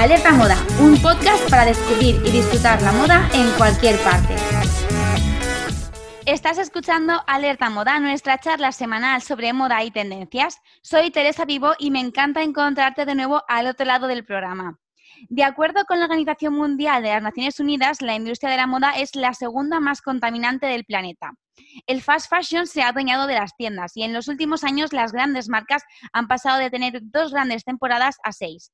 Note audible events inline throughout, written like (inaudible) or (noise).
Alerta Moda, un podcast para descubrir y disfrutar la moda en cualquier parte. Estás escuchando Alerta Moda, nuestra charla semanal sobre moda y tendencias. Soy Teresa Vivo y me encanta encontrarte de nuevo al otro lado del programa. De acuerdo con la Organización Mundial de las Naciones Unidas, la industria de la moda es la segunda más contaminante del planeta. El fast fashion se ha adueñado de las tiendas y en los últimos años las grandes marcas han pasado de tener dos grandes temporadas a seis.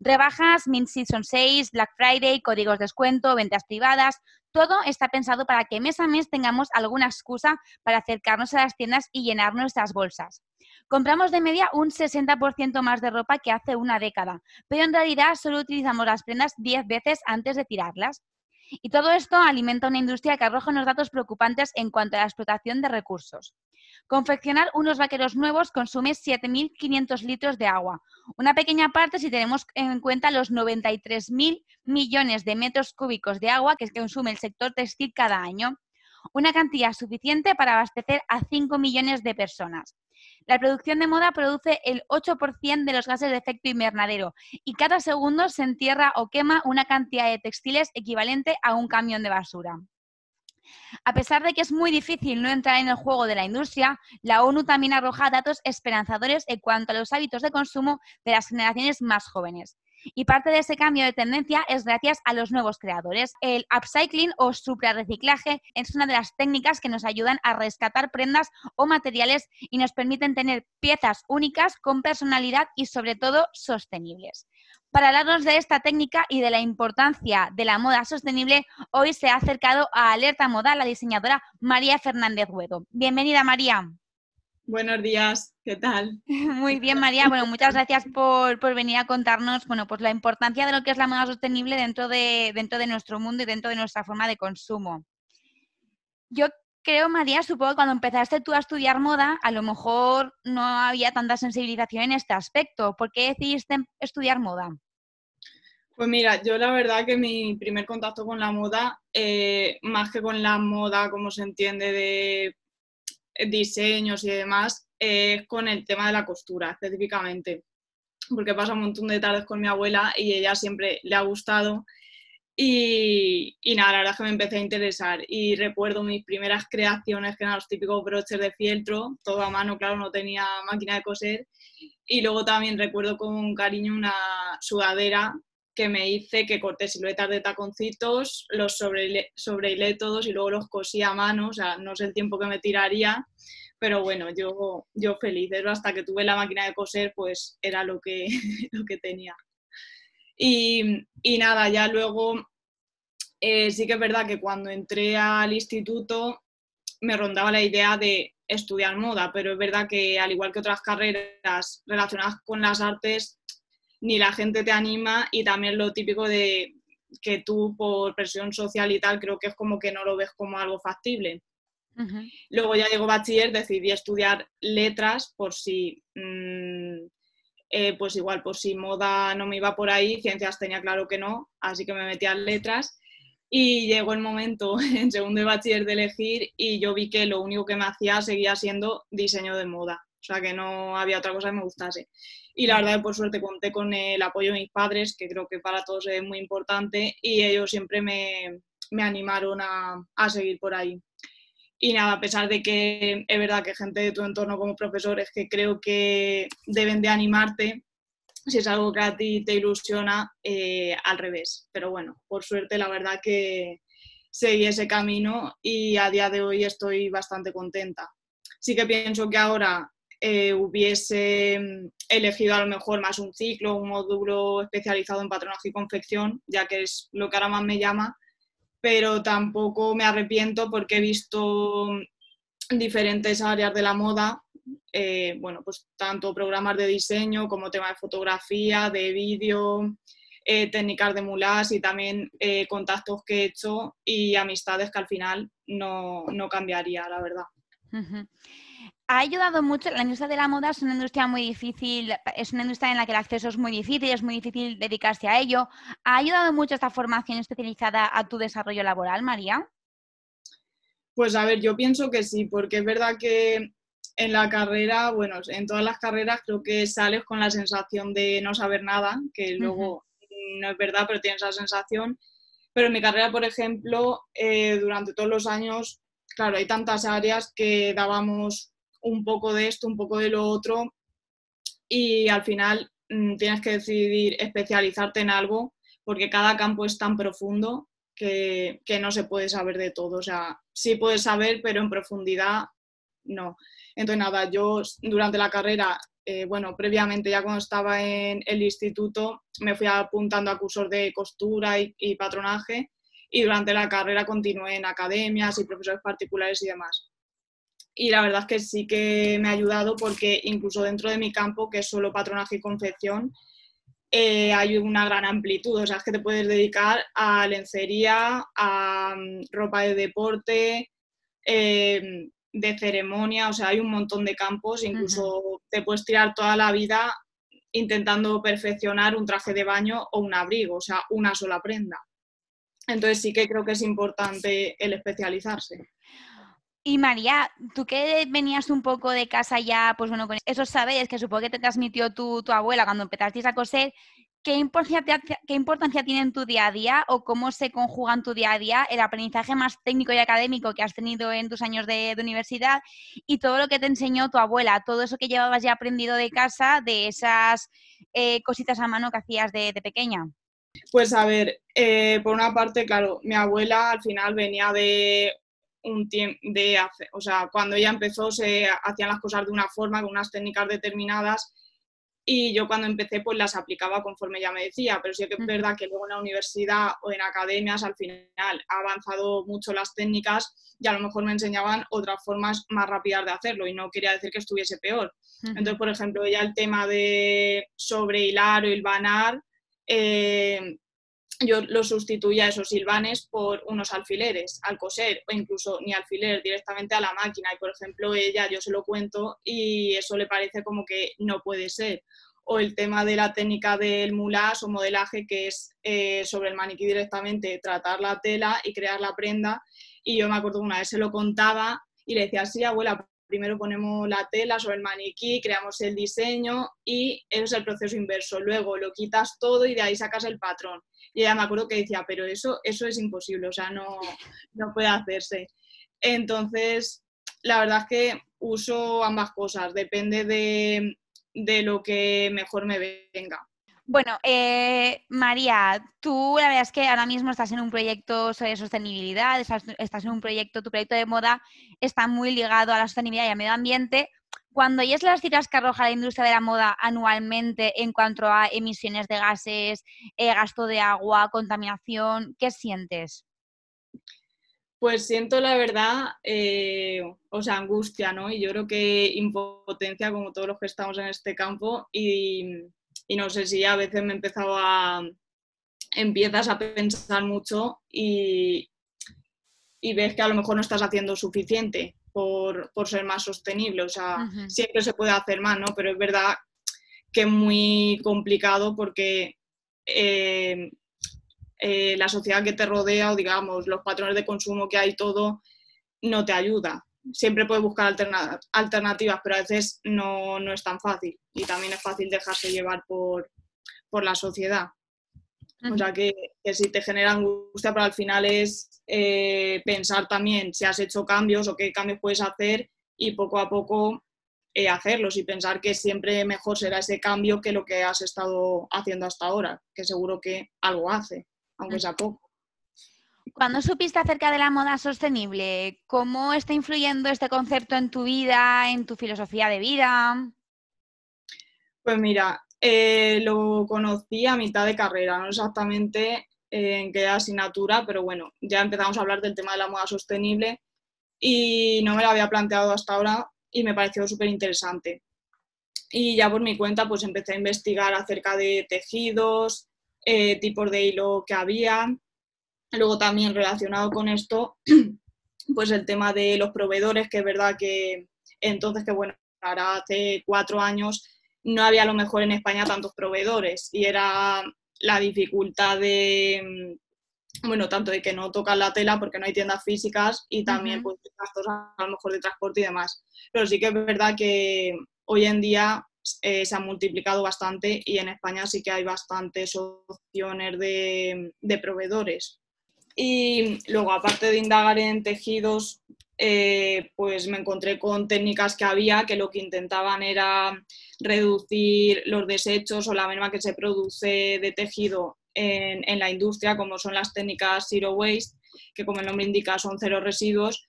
Rebajas, Mint Season 6, Black Friday, códigos de descuento, ventas privadas, todo está pensado para que mes a mes tengamos alguna excusa para acercarnos a las tiendas y llenar nuestras bolsas. Compramos de media un 60% más de ropa que hace una década, pero en realidad solo utilizamos las prendas 10 veces antes de tirarlas. Y todo esto alimenta una industria que arroja unos datos preocupantes en cuanto a la explotación de recursos. Confeccionar unos vaqueros nuevos consume 7.500 litros de agua, una pequeña parte si tenemos en cuenta los 93.000 millones de metros cúbicos de agua que consume el sector textil cada año, una cantidad suficiente para abastecer a 5 millones de personas. La producción de moda produce el 8% de los gases de efecto invernadero y cada segundo se entierra o quema una cantidad de textiles equivalente a un camión de basura. A pesar de que es muy difícil no entrar en el juego de la industria, la ONU también arroja datos esperanzadores en cuanto a los hábitos de consumo de las generaciones más jóvenes. Y parte de ese cambio de tendencia es gracias a los nuevos creadores. El upcycling o suprarreciclaje es una de las técnicas que nos ayudan a rescatar prendas o materiales y nos permiten tener piezas únicas con personalidad y sobre todo sostenibles. Para hablarnos de esta técnica y de la importancia de la moda sostenible, hoy se ha acercado a Alerta Moda la diseñadora María Fernández Huedo. Bienvenida, María. Buenos días, ¿qué tal? (laughs) Muy bien, María. Bueno, muchas gracias por, venir a contarnos bueno, pues la importancia de lo que es la moda sostenible dentro de, dentro de nuestro mundo y dentro de nuestra forma de consumo. Yo creo, María, supongo que cuando empezaste tú a estudiar moda, a lo mejor no había tanta sensibilización en este aspecto. ¿Por qué decidiste estudiar moda? Pues mira, yo la verdad que mi primer contacto con la moda, eh, más que con la moda como se entiende de diseños y demás, es con el tema de la costura específicamente, porque pasa un montón de tardes con mi abuela y ella siempre le ha gustado. Y, y, nada, la verdad es que me empecé a interesar y recuerdo mis primeras creaciones que eran los típicos broches de fieltro, todo a mano, claro, no tenía máquina de coser. Y luego también recuerdo con cariño una sudadera que me hice que corté siluetas de taconcitos, los sobrehilé, todos y luego los cosí a mano, o sea, no sé el tiempo que me tiraría, pero bueno, yo, yo feliz, hasta que tuve la máquina de coser, pues era lo que, (laughs) lo que tenía. Y, y nada, ya luego eh, sí que es verdad que cuando entré al instituto me rondaba la idea de estudiar moda, pero es verdad que al igual que otras carreras relacionadas con las artes, ni la gente te anima y también lo típico de que tú por presión social y tal creo que es como que no lo ves como algo factible. Luego ya llegó bachiller, decidí estudiar letras por si, mm, eh, pues igual, por si moda no me iba por ahí, ciencias tenía claro que no, así que me metí a letras. Y llegó el momento (laughs) en segundo de bachiller de elegir y yo vi que lo único que me hacía seguía siendo diseño de moda, o sea que no había otra cosa que me gustase y la verdad por suerte conté con el apoyo de mis padres, que creo que para todos es muy importante y ellos siempre me, me animaron a, a, seguir por ahí. Y nada, a pesar de que es verdad que gente de tu entorno como profesores que creo que deben de animarte, si es algo que a ti te ilusiona, eh, al revés. Pero bueno, por suerte la verdad que seguí ese camino y a día de hoy estoy bastante contenta. Sí que pienso que ahora eh, hubiese mm, elegido a lo mejor más un ciclo, un módulo especializado en patronaje y confección, ya que es lo que ahora más me llama, pero tampoco me arrepiento porque he visto mm, diferentes áreas de la moda, eh, bueno, pues tanto programas de diseño como tema de fotografía, de vídeo, eh, técnicas de mulas y también contactos que he hecho y amistades que al final no, no cambiaría, la verdad ha ayudado mucho, la industria de la moda es una industria muy difícil, es una industria en la que el acceso es muy difícil, es muy difícil dedicarse a ello. ¿Ha ayudado mucho esta formación especializada a tu desarrollo laboral, María? Pues a ver, yo pienso que sí, porque es verdad que en la carrera, bueno, en todas las carreras creo que sales con la sensación de no saber nada, que luego no es verdad, pero tienes esa sensación. Pero en mi carrera, por ejemplo, eh, durante todos los años, claro, hay tantas áreas que dábamos un poco de esto, un poco de lo otro, y al final mm, tienes que decidir especializarte en algo, porque cada campo es tan profundo que, que, no se puede saber de todo. O sea, sí puedes saber, pero en profundidad no. Entonces, nada, yo durante la carrera, eh, bueno, previamente ya cuando estaba en el instituto, me fui apuntando a cursos de costura y, y patronaje y durante la carrera continué en academias y profesores particulares y demás. Y la verdad es que sí que me ha ayudado porque incluso dentro de mi campo, que es solo patronaje y confección, eh, hay una gran amplitud. O sea, es que te puedes dedicar a lencería, a um, ropa de deporte, eh, de ceremonia, o sea, hay un montón de campos, incluso te puedes tirar toda la vida intentando perfeccionar un traje de baño o un abrigo, o sea, una sola prenda. Entonces sí que creo que es importante el especializarse. Y María, tú que venías un poco de casa ya, pues bueno, con esos saberes que supongo que te transmitió tu, abuela cuando empezaste a coser, ¿qué importancia, ¿qué importancia tiene en tu día a día o cómo se conjuga en tu día a día el aprendizaje más técnico y académico que has tenido en tus años de, universidad y todo lo que te enseñó tu abuela, todo eso que llevabas ya aprendido de casa, de esas eh, cositas a mano que hacías de, pequeña? Pues a ver, eh, por una parte, claro, mi abuela al final venía de un tiempo de hace, o sea, cuando ella empezó se hacían las cosas de una forma, con unas técnicas determinadas y yo cuando empecé pues las aplicaba conforme ella me decía, pero sí que es verdad que luego en la universidad o en academias al final ha avanzado mucho las técnicas y a lo mejor me enseñaban otras formas más rápidas de hacerlo y no quería decir que estuviese peor. Entonces, por ejemplo, ya el tema de sobre hilar o hilvanar, eh, yo lo sustituía esos silvanes por unos alfileres al coser o incluso ni alfiler directamente a la máquina y por ejemplo ella yo se lo cuento y eso le parece como que no puede ser o el tema de la técnica del moulage o modelaje que es eh, sobre el maniquí directamente tratar la tela y crear la prenda y yo me acuerdo una vez se lo contaba y le decía sí abuela primero ponemos la tela sobre el maniquí, creamos el diseño y ese es el proceso inverso. Luego lo quitas todo y de ahí sacas el patrón. Y ella me acuerdo que decía, pero eso, eso es imposible, o sea, no, no puede hacerse. Entonces, la verdad es que uso ambas cosas, depende de, de lo que mejor me venga. Bueno, eh, María, tú la verdad es que ahora mismo estás en un proyecto sobre sostenibilidad, estás, en un proyecto, tu proyecto de moda está muy ligado a la sostenibilidad y al medio ambiente. Cuando oyes las cifras que arroja la industria de la moda anualmente en cuanto a emisiones de gases, eh, gasto de agua, contaminación, ¿qué sientes? Pues siento la verdad, eh, o sea, angustia, ¿no? Y yo creo que impotencia, como todos los que estamos en este campo, y, no sé si a veces me he empezado a, empiezas a pensar mucho y ves que a lo mejor no estás haciendo suficiente por, por ser más sostenible. O sea, siempre se puede hacer más, ¿no? Pero es verdad que es muy complicado porque eh, eh, la sociedad que te rodea o digamos los patrones de consumo que hay todo no te ayuda siempre puedes buscar alternativas, pero a veces no, es tan fácil y también es fácil dejarse llevar por, la sociedad. O sea que, si te genera angustia, pero al final es eh, pensar también si has hecho cambios o qué cambios puedes hacer y poco a poco eh, hacerlos y pensar que siempre mejor será ese cambio que lo que has estado haciendo hasta ahora, que seguro que algo hace, aunque sea poco. Cuando supiste acerca de la moda sostenible? ¿Cómo está influyendo este concepto en tu vida, en tu filosofía de vida? Pues mira, eh, lo conocí a mitad de carrera, no exactamente en qué asignatura, pero bueno, ya empezamos a hablar del tema de la moda sostenible y no me lo había planteado hasta ahora y me pareció súper interesante. Y ya por mi cuenta pues empecé a investigar acerca de tejidos, eh, tipos de hilo que había Luego también relacionado con esto, (clears throat) pues el tema de los proveedores, que es verdad que entonces, que bueno, ahora hace cuatro años no había a lo mejor en España tantos proveedores y era la dificultad de, bueno, tanto de que no tocan la tela porque no hay tiendas físicas y también pues gastos a lo mejor de transporte y demás. Pero sí que es verdad que hoy en día eh, se han multiplicado bastante y en España sí que hay bastantes opciones de, de proveedores. Y luego, aparte de indagar en tejidos, eh, pues me encontré con técnicas que había que lo que intentaban era reducir los desechos o la merma que se produce de tejido en, en, la industria, como son las técnicas Zero Waste, que como el nombre indica son cero residuos,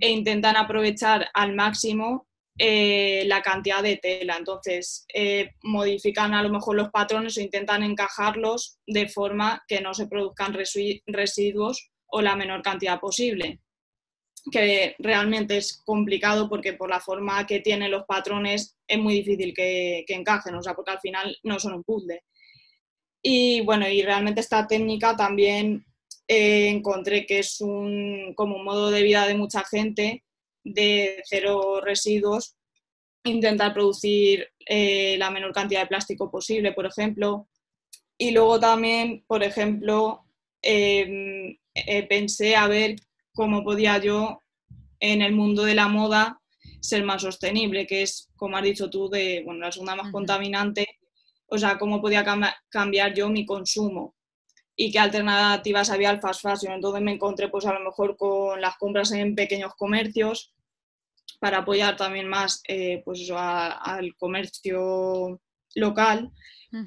e intentan aprovechar al máximo eh, la cantidad de tela. Entonces, eh, modifican a lo mejor los patrones o intentan encajarlos de forma que no se produzcan residuos o la menor cantidad posible que realmente es complicado porque por la forma que tienen los patrones es muy difícil que, encajen, o sea, porque al final no son un puzzle. Y bueno, y realmente esta técnica también eh, encontré que es un, como un modo de vida de mucha gente, de cero residuos, intentar producir eh, la menor cantidad de plástico posible, por ejemplo. Y luego también, por ejemplo, em, eh, pensé a ver cómo podía yo en el mundo de la moda ser más sostenible, que es, como has dicho tú, de bueno, la segunda más contaminante, o sea, cómo podía cambiar yo mi consumo. Y qué alternativas había al fast fashion. Entonces me encontré pues a lo mejor con las compras en pequeños comercios para apoyar también más eh, pues al comercio local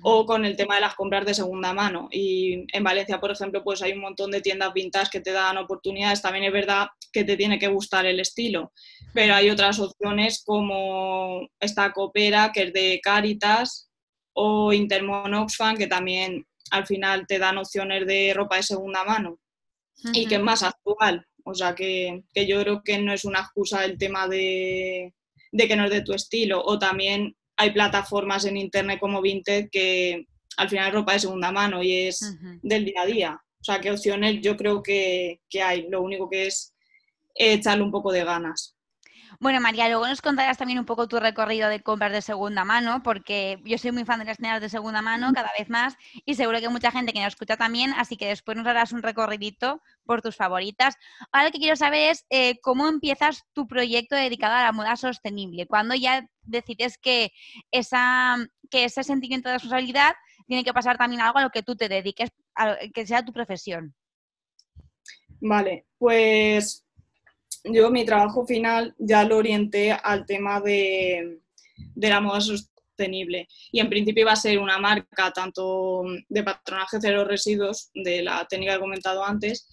o con el tema de las compras de segunda mano. Y en Valencia, por ejemplo, pues hay un montón de tiendas vintage que te dan oportunidades. También es verdad que te tiene que gustar el estilo, pero hay otras opciones como esta Coopera, que es de Caritas, o Intermon Oxfam, que también al final te dan opciones de ropa de segunda mano y que es más actual. O sea, que, que, yo creo que no es una excusa el tema de, de que no es de tu estilo. O también hay plataformas en internet como Vinted que al final es ropa de segunda mano y es del día a día. O sea, qué opciones yo creo que, que hay. Lo único que es echarle un poco de ganas. Bueno, María, luego nos contarás también un poco tu recorrido de compras de segunda mano, porque yo soy muy fan de las tiendas de segunda mano cada vez más y seguro que mucha gente que nos escucha también, así que después nos harás un recorridito por tus favoritas. Ahora lo que quiero saber es eh, cómo empiezas tu proyecto dedicado a la moda sostenible, cuando ya decides que, esa, que ese sentimiento de responsabilidad tiene que pasar también algo a lo que tú te dediques, a que sea tu profesión. Vale, pues yo mi trabajo final ya lo orienté al tema de, la moda sostenible y en principio iba a ser una marca tanto de patronaje cero residuos de la técnica que he comentado antes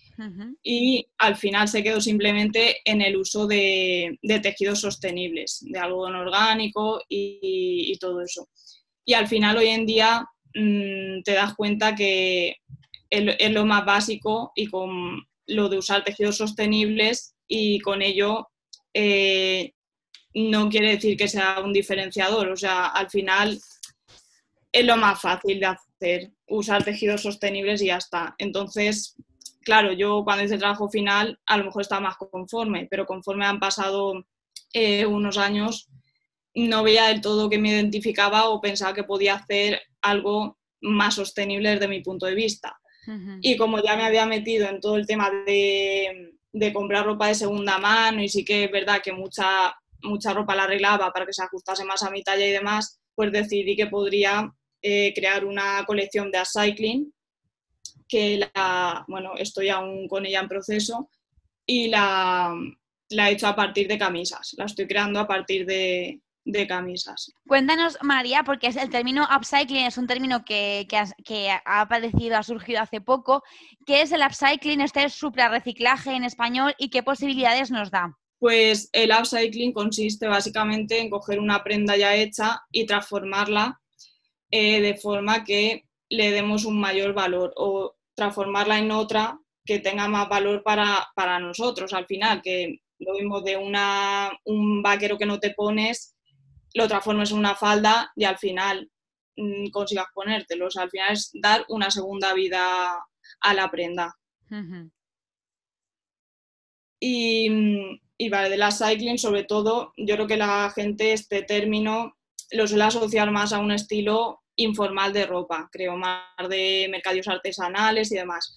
y al final se quedó simplemente en el uso de, tejidos sostenibles, de algodón orgánico y, todo eso. Y al final hoy en día mm, te das cuenta que es lo más básico y con lo de usar tejidos sostenibles y con ello eh, no quiere decir que sea un diferenciador, o sea, al final es lo más fácil de hacer, usar tejidos sostenibles y ya está. Entonces, claro, yo cuando hice el trabajo final a lo mejor estaba más conforme, pero conforme han pasado eh, unos años, no veía del todo que me identificaba o pensaba que podía hacer algo más sostenible desde mi punto de vista. Y como ya me había metido en todo el tema de, de comprar ropa de segunda mano y sí que es verdad que mucha, mucha ropa la arreglaba para que se ajustase más a mi talla y demás, pues decidí que podría eh, crear una colección de upcycling que la, bueno, estoy aún con ella en proceso y la, la he hecho a partir de camisas, la estoy creando a partir de, de camisas. Cuéntanos, María, porque el término upcycling es un término que, ha, aparecido, ha surgido hace poco. ¿Qué es el upcycling, este reciclaje en español y qué posibilidades nos da? Pues el upcycling consiste básicamente en coger una prenda ya hecha y transformarla eh, de forma que le demos un mayor valor o transformarla en otra que tenga más valor para, para nosotros al final, que lo mismo de una, un vaquero que no te pones lo transformes en una falda y al final mm, consigas ponértelo. O sea, al final es dar una segunda vida a la prenda. y, y, vale, de la cycling, sobre todo, yo creo que la gente este término lo suele asociar más a un estilo informal de ropa, creo, más de mercadillos artesanales y demás.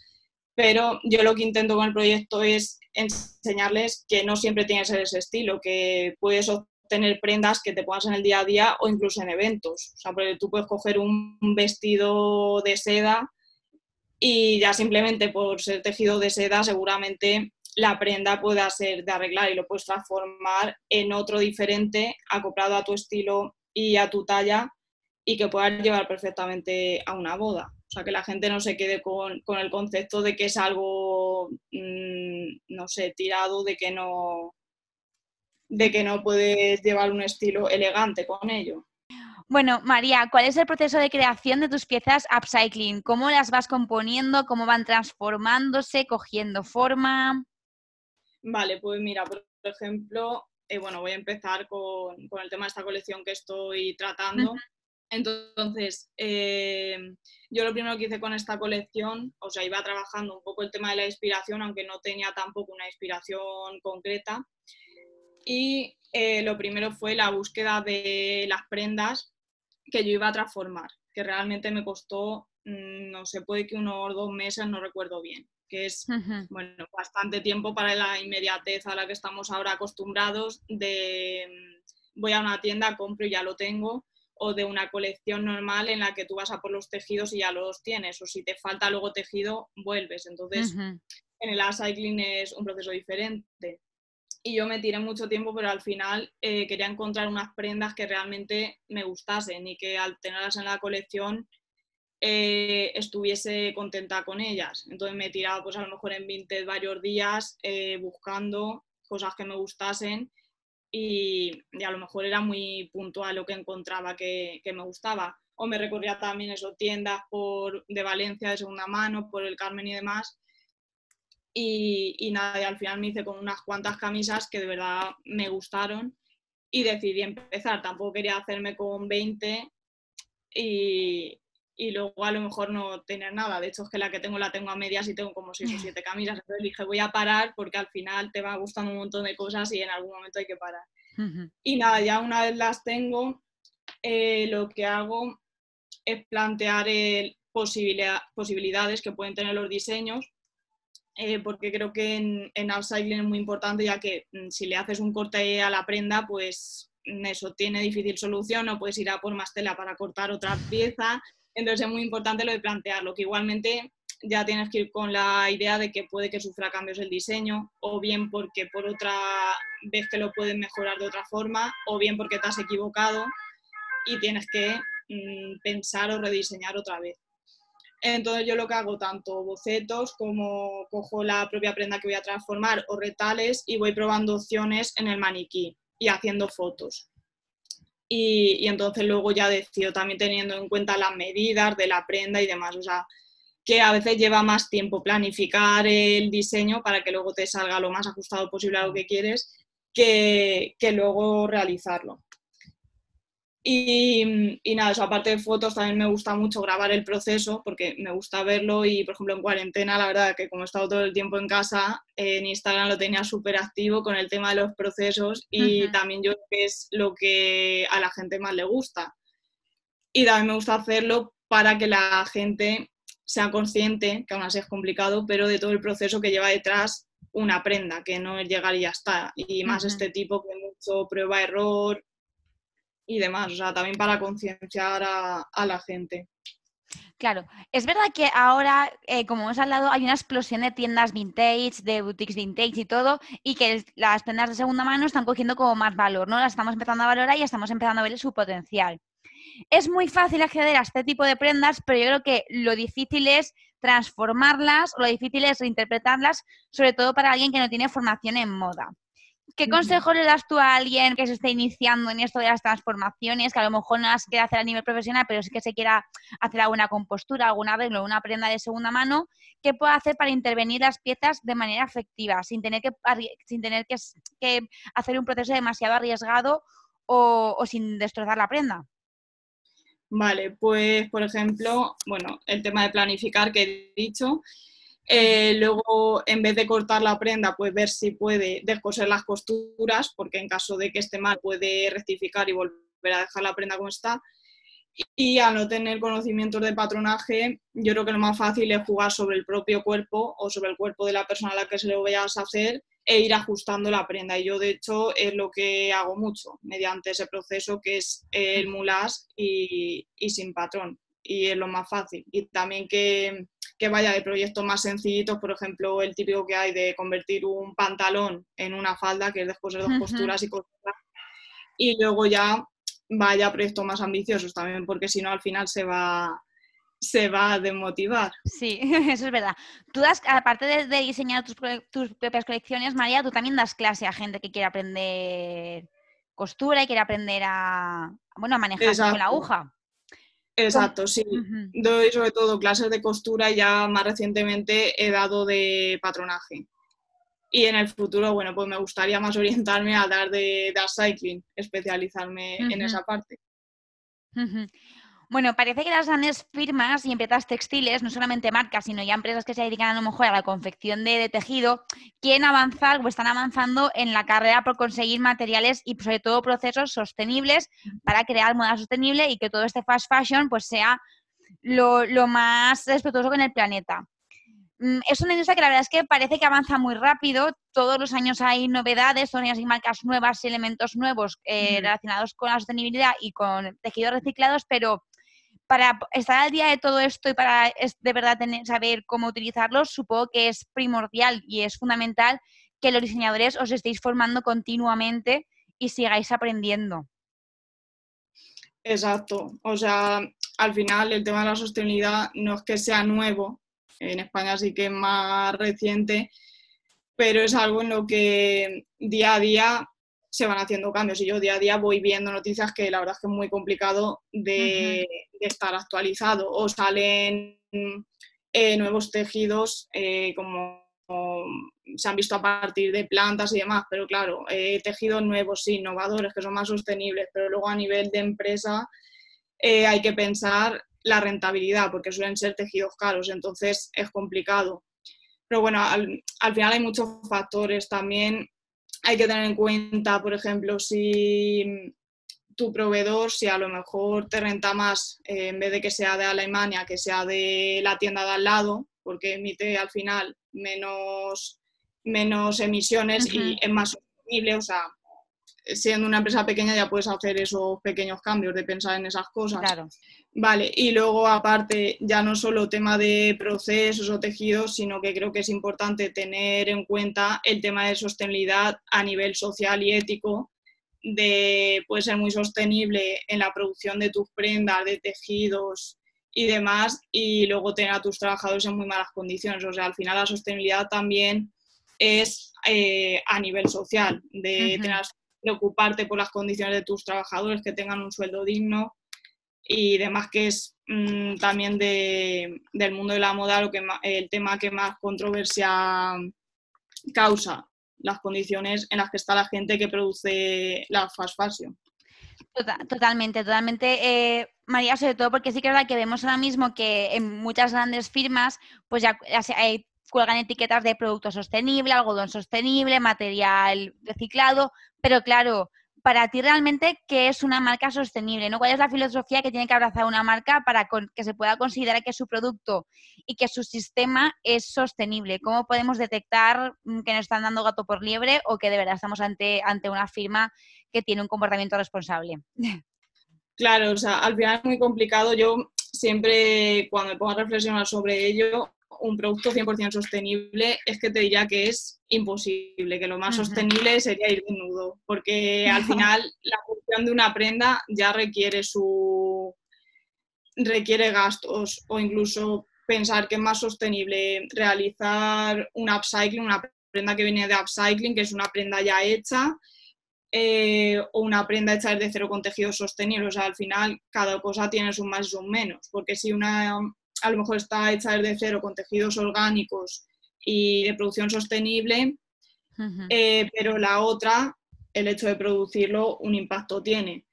Pero yo lo que intento con el proyecto es enseñarles que no siempre tiene que ser ese estilo, que puedes tener prendas que te pongas en el día a día o incluso en eventos. O sea, porque tú puedes coger un vestido de seda y ya simplemente por ser tejido de seda seguramente la prenda pueda ser de arreglar y lo puedes transformar en otro diferente acoplado a tu estilo y a tu talla y que puedas llevar perfectamente a una boda. O sea, que la gente no se quede con, el concepto de que es algo, mm, no sé, tirado, de que no, de que no puedes llevar un estilo elegante con ello. Bueno, María, ¿cuál es el proceso de creación de tus piezas upcycling? ¿Cómo las vas componiendo? ¿Cómo van transformándose, cogiendo forma? Vale, pues mira, por ejemplo, eh, bueno, voy a empezar con, el tema de esta colección que estoy tratando. Entonces, eh, yo lo primero que hice con esta colección, o sea, iba trabajando un poco el tema de la inspiración, aunque no tenía tampoco una inspiración concreta. Y eh, lo primero fue la búsqueda de las prendas que yo iba a transformar, que realmente me costó, mm, no sé, puede que unos dos meses, no recuerdo bien, que es bueno, bastante tiempo para la inmediatez a la que estamos ahora acostumbrados de mm, voy a una tienda, compro y ya lo tengo, o de una colección normal en la que tú vas a por los tejidos y ya los tienes, o si te falta luego tejido, vuelves. Entonces, en el upcycling es un proceso diferente. Y yo me tiré mucho tiempo, pero al final eh, quería encontrar unas prendas que realmente me gustasen y que al tenerlas en la colección eh, estuviese contenta con ellas. Entonces me he tirado pues a lo mejor en Vinted varios días eh, buscando cosas que me gustasen y, a lo mejor era muy puntual lo que encontraba que, que me gustaba. O me recorría también eso, tiendas por, de Valencia de segunda mano, por el Carmen y demás, y, nada, y al final me hice con unas cuantas camisas que de verdad me gustaron y decidí empezar. Tampoco quería hacerme con 20 y, y luego a lo mejor no tener nada. De hecho, es que la que tengo la tengo a medias y tengo como 6 o 7 camisas. Entonces dije, voy a parar porque al final te va gustando un montón de cosas y en algún momento hay que parar. Y nada, ya una vez las tengo, eh, lo que hago es plantear el posibilidades que pueden tener los diseños eh, porque creo que en, en upcycling es muy importante, ya que mm, si le haces un corte a la prenda, pues mm, eso tiene difícil solución, no puedes ir a por más tela para cortar otra pieza, entonces es muy importante lo de plantearlo, que igualmente ya tienes que ir con la idea de que puede que sufra cambios el diseño, o bien porque por otra vez que lo puedes mejorar de otra forma, o bien porque te has equivocado y tienes que mm, pensar o rediseñar otra vez. Entonces yo lo que hago, tanto bocetos como cojo la propia prenda que voy a transformar o retales y voy probando opciones en el maniquí y haciendo fotos. Y, entonces luego ya decido también teniendo en cuenta las medidas de la prenda y demás. O sea, que a veces lleva más tiempo planificar el diseño para que luego te salga lo más ajustado posible a lo que quieres que, que luego realizarlo. Y, nada, eso aparte de fotos, también me gusta mucho grabar el proceso porque me gusta verlo y, por ejemplo, en cuarentena, la verdad que como he estado todo el tiempo en casa, en Instagram lo tenía súper activo con el tema de los procesos y también yo creo que es lo que a la gente más le gusta. Y también me gusta hacerlo para que la gente sea consciente, que aún así es complicado, pero de todo el proceso que lleva detrás una prenda, que no es llegar y ya está. Y más este tipo que mucho prueba-error, y demás, o sea, también para concienciar a, la gente. Claro, es verdad que ahora, eh, como hemos hablado, hay una explosión de tiendas vintage, de boutiques vintage y todo, y que las prendas de segunda mano están cogiendo como más valor, ¿no? Las estamos empezando a valorar y estamos empezando a ver su potencial. Es muy fácil acceder a este tipo de prendas, pero yo creo que lo difícil es transformarlas o lo difícil es reinterpretarlas, sobre todo para alguien que no tiene formación en moda. ¿Qué consejo le das tú a alguien que se esté iniciando en esto de las transformaciones, que a lo mejor no las quiere hacer a nivel profesional, pero sí que se quiera hacer alguna compostura, alguna arreglo, una prenda de segunda mano? ¿Qué puede hacer para intervenir las piezas de manera efectiva, sin tener que, sin tener que, hacer un proceso demasiado arriesgado o, o sin destrozar la prenda? Vale, pues por ejemplo, bueno, el tema de planificar que he dicho, eh, luego, en vez de cortar la prenda, pues ver si puede descoser las costuras, porque en caso de que esté mal puede rectificar y volver a dejar la prenda como está. Y al no tener conocimientos de patronaje, yo creo que lo más fácil es jugar sobre el propio cuerpo o sobre el cuerpo de la persona a la que se lo vayas a hacer e ir ajustando la prenda. Y yo, de hecho, es lo que hago mucho mediante ese proceso que es el mulás y, sin patrón. Y es lo más fácil. Y también que, vaya de proyectos más sencillitos, por ejemplo, el típico que hay de convertir un pantalón en una falda, que es después de dos posturas y costuras. Y luego ya vaya a proyectos más ambiciosos también, porque si no, al final se va, se va a desmotivar. Sí, (laughs) eso es verdad. Tú das, aparte de, diseñar tus, propias colecciones, María, tú también das clase a gente que quiere aprender costura y quiere aprender a, bueno, a manejar con la aguja. Exacto, sí. Doy sobre todo clases de costura y ya más recientemente he dado de patronaje. Y en el futuro, bueno, pues me gustaría más orientarme a dar de, de cycling, especializarme en esa parte. Bueno, parece que las grandes firmas y empresas textiles, no solamente marcas, sino ya empresas que se dedican a lo mejor a la confección de, tejido, quieren avanzar o están avanzando en la carrera por conseguir materiales y sobre todo procesos sostenibles para crear moda sostenible y que todo este fast fashion pues sea lo, lo más respetuoso con el planeta. Mm, es una industria que la verdad es que parece que avanza muy rápido. Todos los años hay novedades, todos los años hay marcas nuevas y elementos nuevos eh, relacionados con la sostenibilidad y con tejidos reciclados, pero para estar al día de todo esto y para de verdad saber cómo utilizarlos, supongo que es primordial y es fundamental que los diseñadores os estéis formando continuamente y sigáis aprendiendo. Exacto. O sea, al final el tema de la sostenibilidad no es que sea nuevo, en España sí que es más reciente, pero es algo en lo que día a día se van haciendo cambios y yo día a día voy viendo noticias que la verdad es que es muy complicado de, estar actualizado o salen eh, nuevos tejidos eh, como, se han visto a partir de plantas y demás, pero claro, eh, tejidos nuevos, sí, innovadores, que son más sostenibles, pero luego a nivel de empresa hay que pensar la rentabilidad porque suelen ser tejidos caros, entonces es complicado. Pero bueno, al, al final hay muchos factores también hay que tener en cuenta, por ejemplo, si tu proveedor, si a lo mejor te renta más, eh, en vez de que sea de Alemania, que sea de la tienda de al lado, porque emite al final menos, menos emisiones y es más sostenible, o sea, siendo una empresa pequeña ya puedes hacer esos pequeños cambios de pensar en esas cosas. Claro. Vale, y luego aparte, ya no solo tema de procesos o tejidos, sino que creo que es importante tener en cuenta el tema de sostenibilidad a nivel social y ético, de puede ser muy sostenible en la producción de tus prendas, de tejidos y demás, y luego tener a tus trabajadores en muy malas condiciones. O sea, al final la sostenibilidad también es eh, a nivel social, de tener, preocuparte por las condiciones de tus trabajadores, que tengan un sueldo digno y demás que es mm, también de, del mundo de la moda lo que el tema que más controversia causa, las condiciones en las que está la gente que produce la fast fashion. Tota-, totalmente, totalmente. Eh, María, sobre todo porque sí que es verdad que vemos ahora mismo que en muchas grandes firmas pues ya, hay, cuelgan etiquetas de producto sostenible, algodón sostenible, material reciclado, pero claro, para ti realmente, ¿qué es una marca sostenible? ¿no? ¿Cuál es la filosofía que tiene que abrazar una marca para que se pueda considerar que su producto y que su sistema es sostenible? ¿Cómo podemos detectar mm, que nos están dando gato por liebre o que de verdad estamos ante, ante una firma que tiene un comportamiento responsable? Claro, o sea, al final es muy complicado. Yo siempre, cuando me pongo a reflexionar sobre ello, un producto 100% sostenible, es que te diría que es imposible, que lo más sostenible sería ir desnudo, porque al (laughs) final la función de una prenda ya requiere su requiere gastos o incluso pensar que es más sostenible realizar un upcycling, una prenda que viene de upcycling, que es una prenda ya hecha, eh, o una prenda hecha desde cero con tejido sostenible. O sea, al final cada cosa tiene sus más y sus menos, porque si una a lo mejor está hecha desde cero con tejidos orgánicos y de producción sostenible, eh, pero la otra, el hecho de producirlo, un impacto tiene.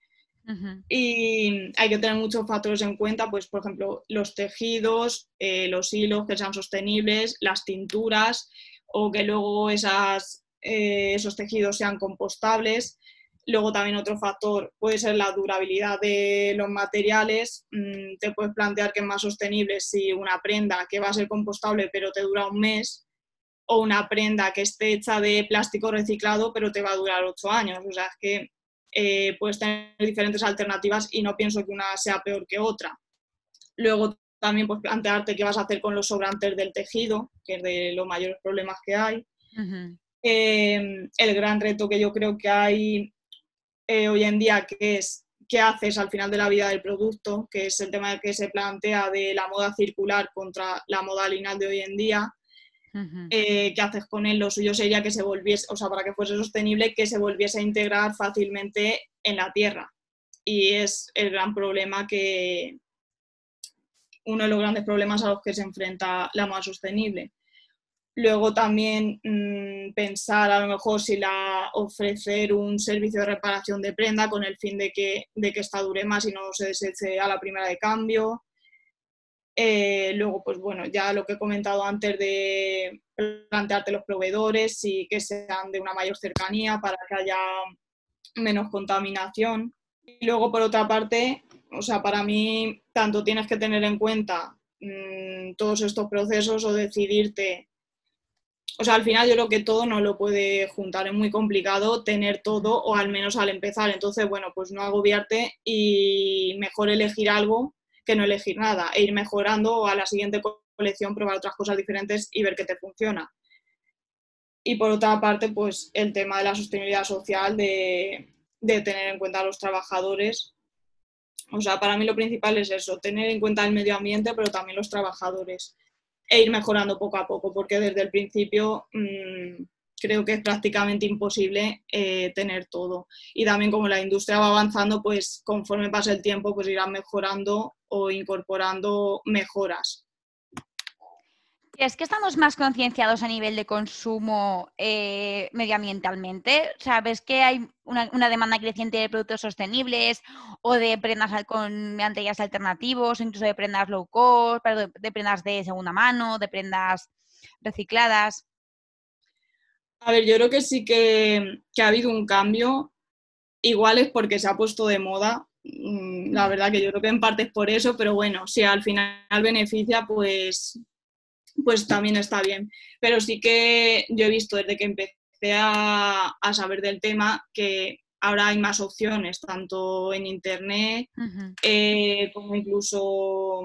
Y hay que tener muchos factores en cuenta, pues por ejemplo, los tejidos, eh, los hilos que sean sostenibles, las tinturas o que luego esas, eh, esos tejidos sean compostables. Luego también otro factor puede ser la durabilidad de los materiales. Mm, te puedes plantear que es más sostenible si una prenda que va a ser compostable pero te dura un mes, o una prenda que esté hecha de plástico reciclado, pero te va a durar ocho años. O sea, es que eh, puedes tener diferentes alternativas y no pienso que una sea peor que otra. Luego también pues, plantearte qué vas a hacer con los sobrantes del tejido, que es de los mayores problemas que hay. Eh, el gran reto que yo creo que hay eh, hoy en día, que es qué haces al final de la vida del producto, que es el tema que se plantea de la moda circular contra la moda lineal de hoy en día. Eh, ¿Qué haces con él? Lo suyo sería que se volviese, o sea, para que fuese sostenible, que se volviese a integrar fácilmente en la tierra. Y es el gran problema que, uno de los grandes problemas a los que se enfrenta la moda sostenible. Luego también mm, pensar a lo mejor si la ofrecer un servicio de reparación de prenda con el fin de que, de que esta dure más y no se deseche a la primera de cambio. Eh, luego, pues bueno, ya lo que he comentado antes de plantearte los proveedores y que sean de una mayor cercanía para que haya menos contaminación. Y luego, por otra parte, o sea, para mí, tanto tienes que tener en cuenta mm, todos estos procesos o decidirte o sea, al final yo creo que todo no lo puede juntar, es muy complicado tener todo o al menos al empezar. Entonces, bueno, pues no agobiarte y mejor elegir algo que no elegir nada e ir mejorando a la siguiente colección probar otras cosas diferentes y ver qué te funciona. Y por otra parte, pues el tema de la sostenibilidad social, de, de tener en cuenta a los trabajadores. O sea, para mí lo principal es eso, tener en cuenta el medio ambiente, pero también los trabajadores e ir mejorando poco a poco, porque desde el principio mmm, creo que es prácticamente imposible eh, tener todo. Y también como la industria va avanzando, pues conforme pasa el tiempo, pues irán mejorando o incorporando mejoras. ¿Es que estamos más concienciados a nivel de consumo eh, medioambientalmente? ¿Sabes que hay una, demanda creciente de productos sostenibles o de prendas con materiales alternativos, incluso de prendas low cost, de prendas de segunda mano, de prendas recicladas? A ver, yo creo que sí que, ha habido un cambio. Igual es porque se ha puesto de moda. Mm, la verdad que yo creo que en parte es por eso, pero bueno, si al final beneficia, pues, pues también está bien. Pero sí que yo he visto desde que empecé a, saber del tema que ahora hay más opciones, tanto en internet eh, como incluso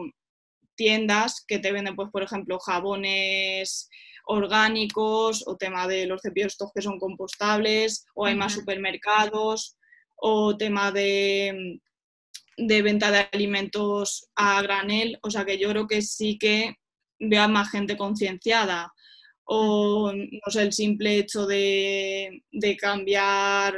tiendas que te venden, pues, por ejemplo, jabones orgánicos o tema de los cepillos estos que son compostables o hay más supermercados o tema de, de venta de alimentos a granel. O sea que yo creo que sí que vea más gente concienciada o no sé, el simple hecho de, cambiar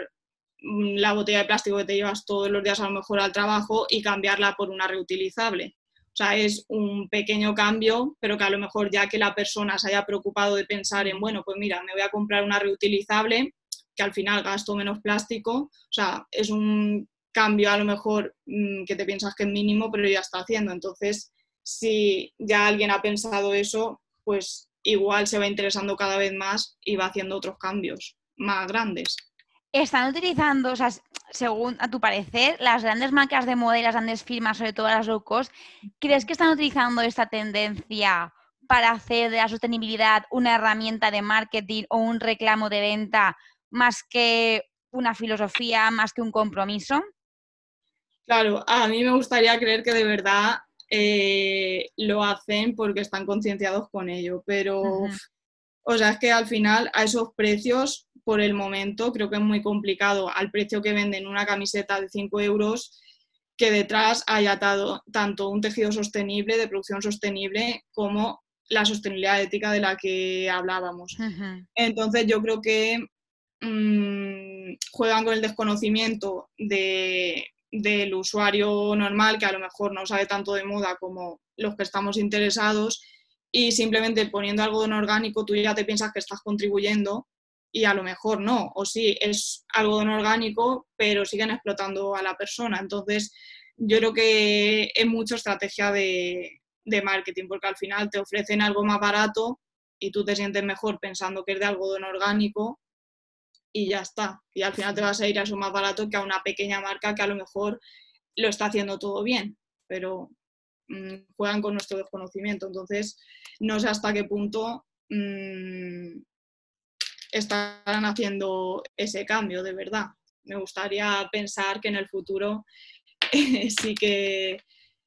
mm, la botella de plástico que te llevas todos los días a lo mejor al trabajo y cambiarla por una reutilizable. O sea, es un pequeño cambio, pero que a lo mejor ya que la persona se haya preocupado de pensar en, bueno, pues mira, me voy a comprar una reutilizable, que al final gasto menos plástico, o sea, es un cambio a lo mejor mm, que te piensas que es mínimo, pero ya está haciendo. Entonces, si ya alguien ha pensado eso, pues igual se va interesando cada vez más y va haciendo otros cambios más grandes. Están utilizando, o sea, según a tu parecer, las grandes marcas de moda y las grandes firmas, sobre todo las low cost, ¿crees que están utilizando esta tendencia para hacer de la sostenibilidad una herramienta de marketing o un reclamo de venta más que una filosofía, más que un compromiso? Claro, a mí me gustaría creer que de verdad eh, lo hacen porque están concienciados con ello, pero, o sea, es que al final a esos precios, por el momento, creo que es muy complicado. Al precio que venden una camiseta de 5 euros que detrás haya atado tanto un tejido sostenible, de producción sostenible, como la sostenibilidad ética de la que hablábamos. Entonces yo creo que mm, juegan con el desconocimiento de, del usuario normal que a lo mejor no sabe tanto de moda como los que estamos interesados y simplemente poniendo algodón orgánico tú ya te piensas que estás contribuyendo y a lo mejor no, o sí, es algodón orgánico, pero siguen explotando a la persona. Entonces, yo creo que es mucho estrategia de, de marketing, porque al final te ofrecen algo más barato y tú te sientes mejor pensando que es de algodón orgánico y ya está. Y al final te vas a ir a eso más barato que a una pequeña marca que a lo mejor lo está haciendo todo bien, pero mm, juegan con nuestro desconocimiento. Entonces, no sé hasta qué punto mm, estarán haciendo ese cambio de verdad. Me gustaría pensar que en el futuro (laughs) sí, que,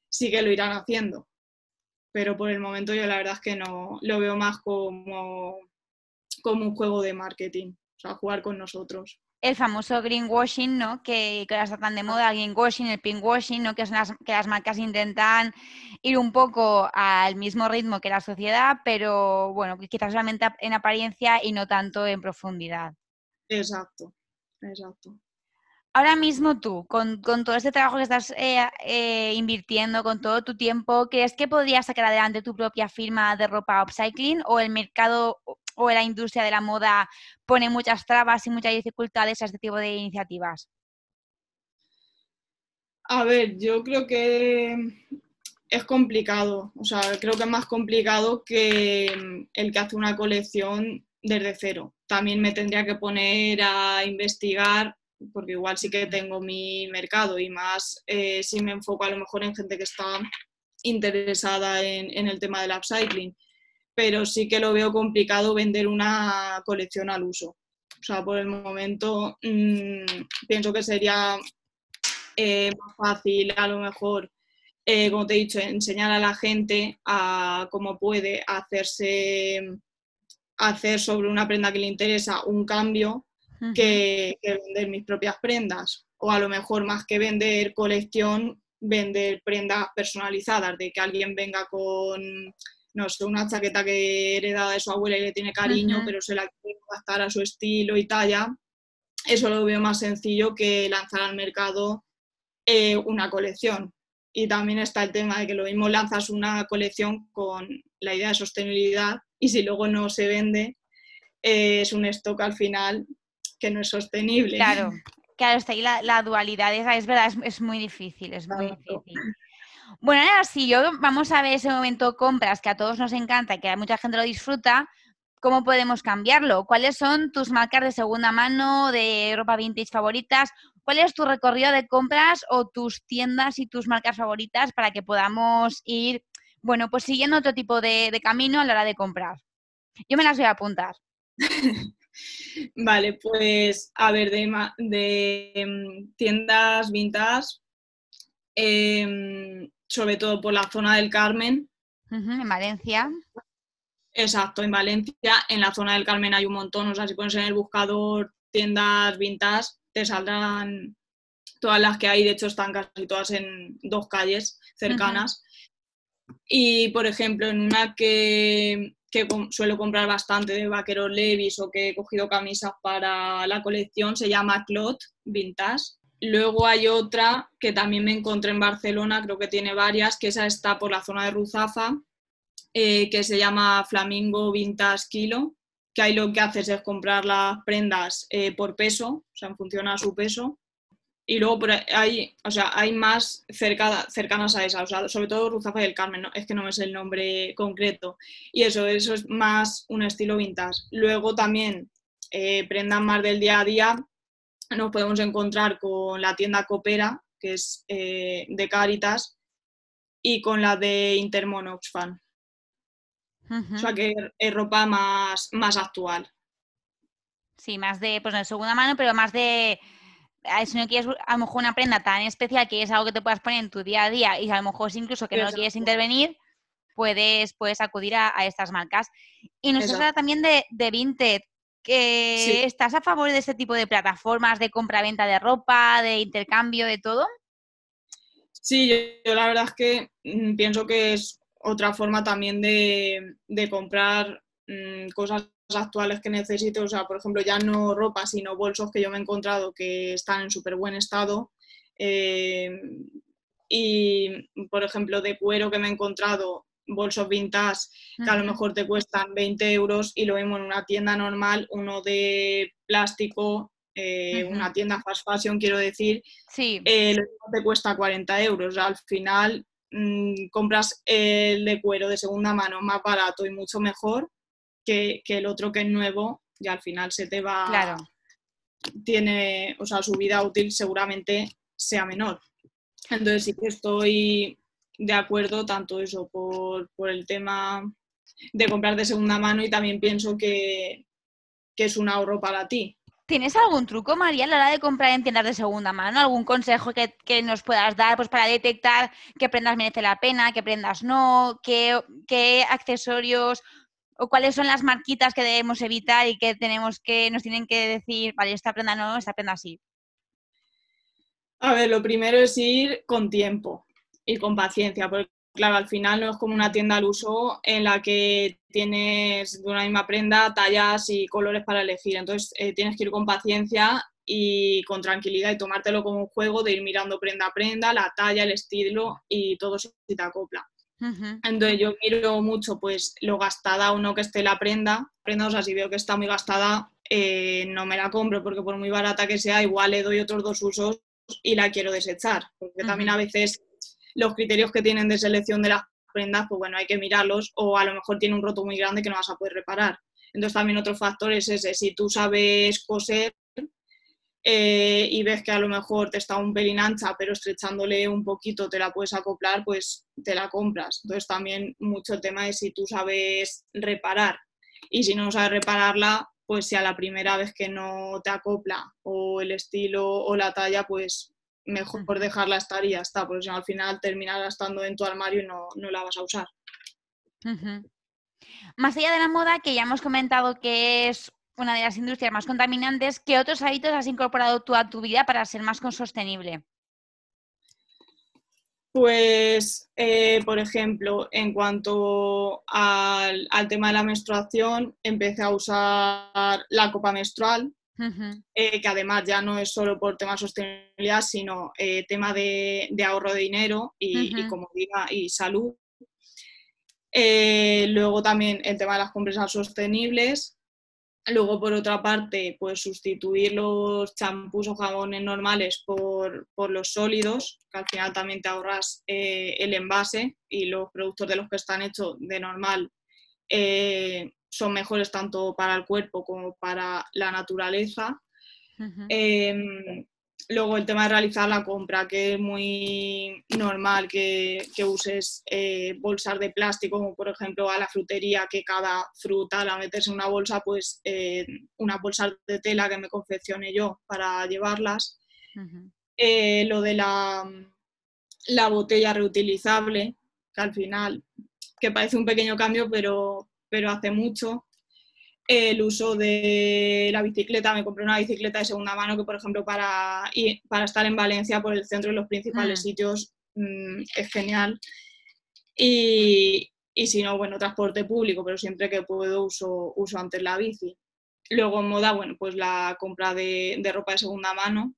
sí que lo irán haciendo. Pero por el momento yo la verdad es que no lo veo más como, como un juego de marketing, o sea, jugar con nosotros el famoso greenwashing, ¿no? Que, que ahora está tan de moda, el greenwashing, el pinkwashing, ¿no? Que es las, que las marcas intentan ir un poco al mismo ritmo que la sociedad, pero bueno, quizás solamente en apariencia y no tanto en profundidad. Exacto, exacto. Ahora mismo tú, con, todo este trabajo que estás eh, eh, invirtiendo, con todo tu tiempo, ¿crees que podrías sacar adelante tu propia firma de ropa upcycling o el mercado o la industria de la moda pone muchas trabas y muchas dificultades a este tipo de iniciativas? A ver, yo creo que es complicado, o sea, creo que es más complicado que el que hace una colección desde cero. También me tendría que poner a investigar, porque igual sí que tengo mi mercado y más eh, si me enfoco a lo mejor en gente que está interesada en, en el tema del upcycling pero sí que lo veo complicado vender una colección al uso. O sea, por el momento mm, pienso que sería eh, más fácil a lo mejor, eh, como te he dicho, enseñar a la gente a cómo puede hacerse hacer sobre una prenda que le interesa un cambio que, que, vender mis propias prendas. O a lo mejor más que vender colección, vender prendas personalizadas, de que alguien venga con no sé, una chaqueta que heredada de su abuela y le tiene cariño, pero se la quiere adaptar a su estilo y talla, eso lo veo más sencillo que lanzar al mercado eh, una colección. Y también está el tema de que lo mismo lanzas una colección con la idea de sostenibilidad y si luego no se vende, eh, es un stock al final que no es sostenible. Claro, claro, está ahí la, dualidad, es verdad, es, muy difícil, es muy difícil. Bueno, ahora sí, yo vamos a ver ese momento compras que a todos nos encanta y que a mucha gente lo disfruta. ¿Cómo podemos cambiarlo? ¿Cuáles son tus marcas de segunda mano, de ropa vintage favoritas? ¿Cuál es tu recorrido de compras o tus tiendas y tus marcas favoritas para que podamos ir, bueno, pues siguiendo otro tipo de, camino a la hora de comprar? Yo me las voy a apuntar. (laughs) vale, pues a ver, de, de em, tiendas vintage, em, sobre todo por la zona del Carmen. en Valencia. Exacto, en Valencia, en la zona del Carmen hay un montón, o sea, si pones en el buscador tiendas vintage, te saldrán todas las que hay, de hecho están casi todas en dos calles cercanas. Y, por ejemplo, en una que, que, suelo comprar bastante de vaqueros Levis o que he cogido camisas para la colección, se llama Clot Vintage. Luego hay otra que también me encontré en Barcelona, creo que tiene varias, que esa está por la zona de Ruzafa, eh, que se llama Flamingo Vintage Kilo, que ahí lo que haces es comprar las prendas eh, por peso, o sea, en función a su peso. Y luego hay, o sea, hay más cercanas a esa, o sea, sobre todo Ruzafa y el Carmen, es que no es el nombre concreto. Y eso, eso es más un estilo vintage. Luego también eh, prendas más del día a día, nos podemos encontrar con la tienda Coopera, que es eh, de Caritas, y con la de Intermon Oxfam. O sea que es ropa más, más actual. Sí, más de, pues de segunda mano, pero más de, si no quieres a lo mejor una prenda tan especial que es algo que te puedas poner en tu día a día y a lo mejor incluso que no quieres intervenir, puedes, puedes acudir a, estas marcas. Y nos habla también de, de Vinted estás a favor de este tipo de plataformas de compra-venta de ropa, de intercambio, de todo. Sí, yo, la verdad es que mm, pienso que es otra forma también de, comprar mm, cosas actuales que necesito, o sea, por ejemplo, ya no ropa, sino bolsos que yo me he encontrado que están en súper buen estado. Eh, y, por ejemplo, de cuero que me he encontrado bolsos vintage que a lo mejor te cuestan 20 euros y lo vemos en una tienda normal, uno de plástico, eh, una tienda fast fashion, quiero decir, sí. Eh, te cuesta 40 euros. Al final mm, compras el de cuero de segunda mano más barato y mucho mejor que, el otro que es nuevo y al final se te va... Claro. Tiene, o sea, su vida útil seguramente sea menor. Entonces sí que estoy de acuerdo tanto eso por, el tema de comprar de segunda mano y también pienso que, que es un ahorro para ti. ¿Tienes algún truco, María, a la hora de comprar en tiendas de segunda mano? ¿Algún consejo que, nos puedas dar pues, para detectar qué prendas merece la pena, qué prendas no, qué, qué, accesorios o cuáles son las marquitas que debemos evitar y que tenemos que nos tienen que decir, vale, esta prenda no, esta prenda sí? A ver, lo primero es ir con tiempo y con paciencia, porque claro, al final no es como una tienda al uso en la que tienes de una misma prenda tallas y colores para elegir. Entonces eh, tienes que ir con paciencia y con tranquilidad y tomártelo como un juego de ir mirando prenda a prenda, la talla, el estilo y todo se te acopla. Entonces yo miro mucho pues lo gastada o no que esté la prenda. prenda o sea, si veo que está muy gastada, eh, no me la compro porque por muy barata que sea, igual le doy otros dos usos y la quiero desechar. Porque también a veces los criterios que tienen de selección de las prendas, pues bueno, hay que mirarlos o a lo mejor tiene un roto muy grande que no vas a poder reparar. Entonces también otro factor es ese, si tú sabes coser eh, y ves que a lo mejor te está un pelín ancha, pero estrechándole un poquito te la puedes acoplar, pues te la compras. Entonces también mucho el tema es si tú sabes reparar y si no sabes repararla, pues si a la primera vez que no te acopla o el estilo o la talla, pues mejor dejarla estar y ya está, porque si no al final terminará estando en tu armario y no, la vas a usar. Más allá de la moda, que ya hemos comentado que es una de las industrias más contaminantes, ¿qué otros hábitos has incorporado tú a tu vida para ser más sostenible? Pues, eh, por ejemplo, en cuanto al, tema de la menstruación, empecé a usar la copa menstrual, eh, que además ya no es solo por tema de sostenibilidad, sino eh, tema de, ahorro de dinero y, comodidad y salud. Luego también el tema de las compresas sostenibles. Luego, por otra parte, pues sustituir los champús o jabones normales por, los sólidos, que al final también te ahorras el envase y los productos de los que están hechos de normal son mejores tanto para el cuerpo como para la naturaleza. Luego el tema de realizar la compra, que es muy normal que, uses eh, bolsas de plástico, como por ejemplo a la frutería, que cada fruta la metes en una bolsa, pues eh, una bolsa de tela que me confeccione yo para llevarlas. Eh, lo de la, la botella reutilizable, que al final, que parece un pequeño cambio, pero, pero hace mucho. El uso de la bicicleta, me compré una bicicleta de segunda mano que, por ejemplo, para, para estar en Valencia por el centro y los principales mm. sitios mm, es genial. Y, y, si no, bueno, transporte público, pero siempre que puedo uso, uso antes la bici. Luego en moda, bueno, pues la compra de, de ropa de segunda mano,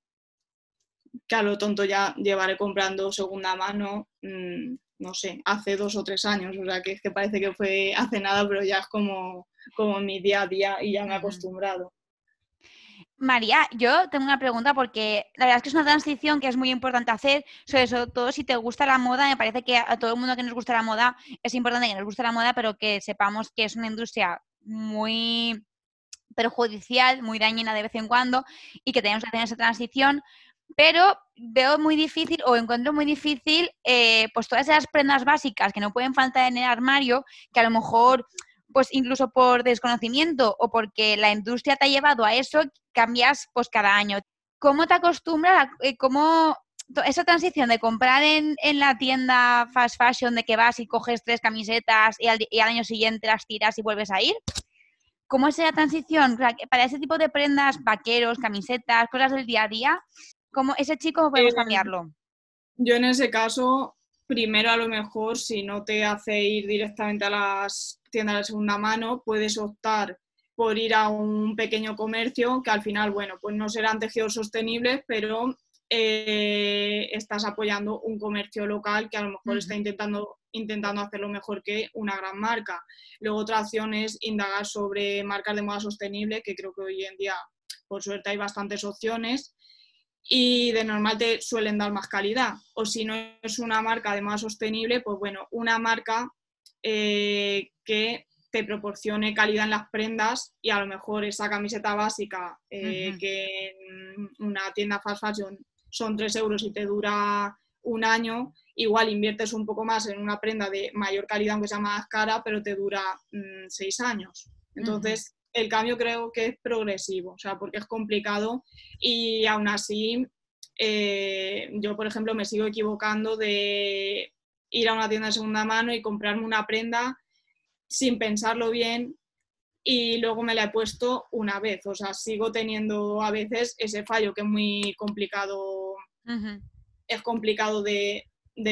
que a lo tonto ya llevaré comprando segunda mano mm, no sé, hace dos o tres años, o sea que es que parece que fue hace nada, pero ya es como, como mi día a día y ya me he acostumbrado. María, yo tengo una pregunta porque la verdad es que es una transición que es muy importante hacer, sobre todo si te gusta la moda, me parece que a todo el mundo que nos gusta la moda es importante que nos guste la moda, pero que sepamos que es una industria muy perjudicial, muy dañina de vez en cuando y que tenemos que hacer esa transición pero veo muy difícil o encuentro muy difícil eh, pues todas esas prendas básicas que no pueden faltar en el armario, que a lo mejor pues incluso por desconocimiento o porque la industria te ha llevado a eso, cambias pues cada año. ¿Cómo te acostumbras, a, eh, cómo esa transición de comprar en, la tienda fast fashion, de que vas y coges tres camisetas y al, y al año siguiente las tiras y vuelves a ir? ¿Cómo es esa transición? Para ese tipo de prendas, vaqueros, camisetas, cosas del día a día, ¿Cómo ese chico podemos eh, cambiarlo? Yo en ese caso, primero a lo mejor, si no te hace ir directamente a las tiendas de segunda mano, puedes optar por ir a un pequeño comercio que al final, bueno, pues no serán tejidos sostenibles, pero eh, estás apoyando un comercio local que a lo mejor está intentando, intentando hacerlo mejor que una gran marca. Luego otra opción es indagar sobre marcas de moda sostenible, que creo que hoy en día, por suerte, hay bastantes opciones y de normal te suelen dar más calidad. O si no es una marca de más sostenible, pues bueno, una marca eh, que te proporcione calidad en las prendas y a lo mejor esa camiseta básica eh, que en una tienda fast fashion son 3 euros y te dura un año, igual inviertes un poco más en una prenda de mayor calidad, aunque sea más cara, pero te dura mm, seis años. Entonces, el cambio creo que es progresivo, o sea, porque es complicado y aún así, eh, yo, por ejemplo, me sigo equivocando de ir a una tienda de segunda mano y comprarme una prenda sin pensarlo bien y luego me la he puesto una vez. O sea, sigo teniendo a veces ese fallo que es muy complicado. Es complicado de,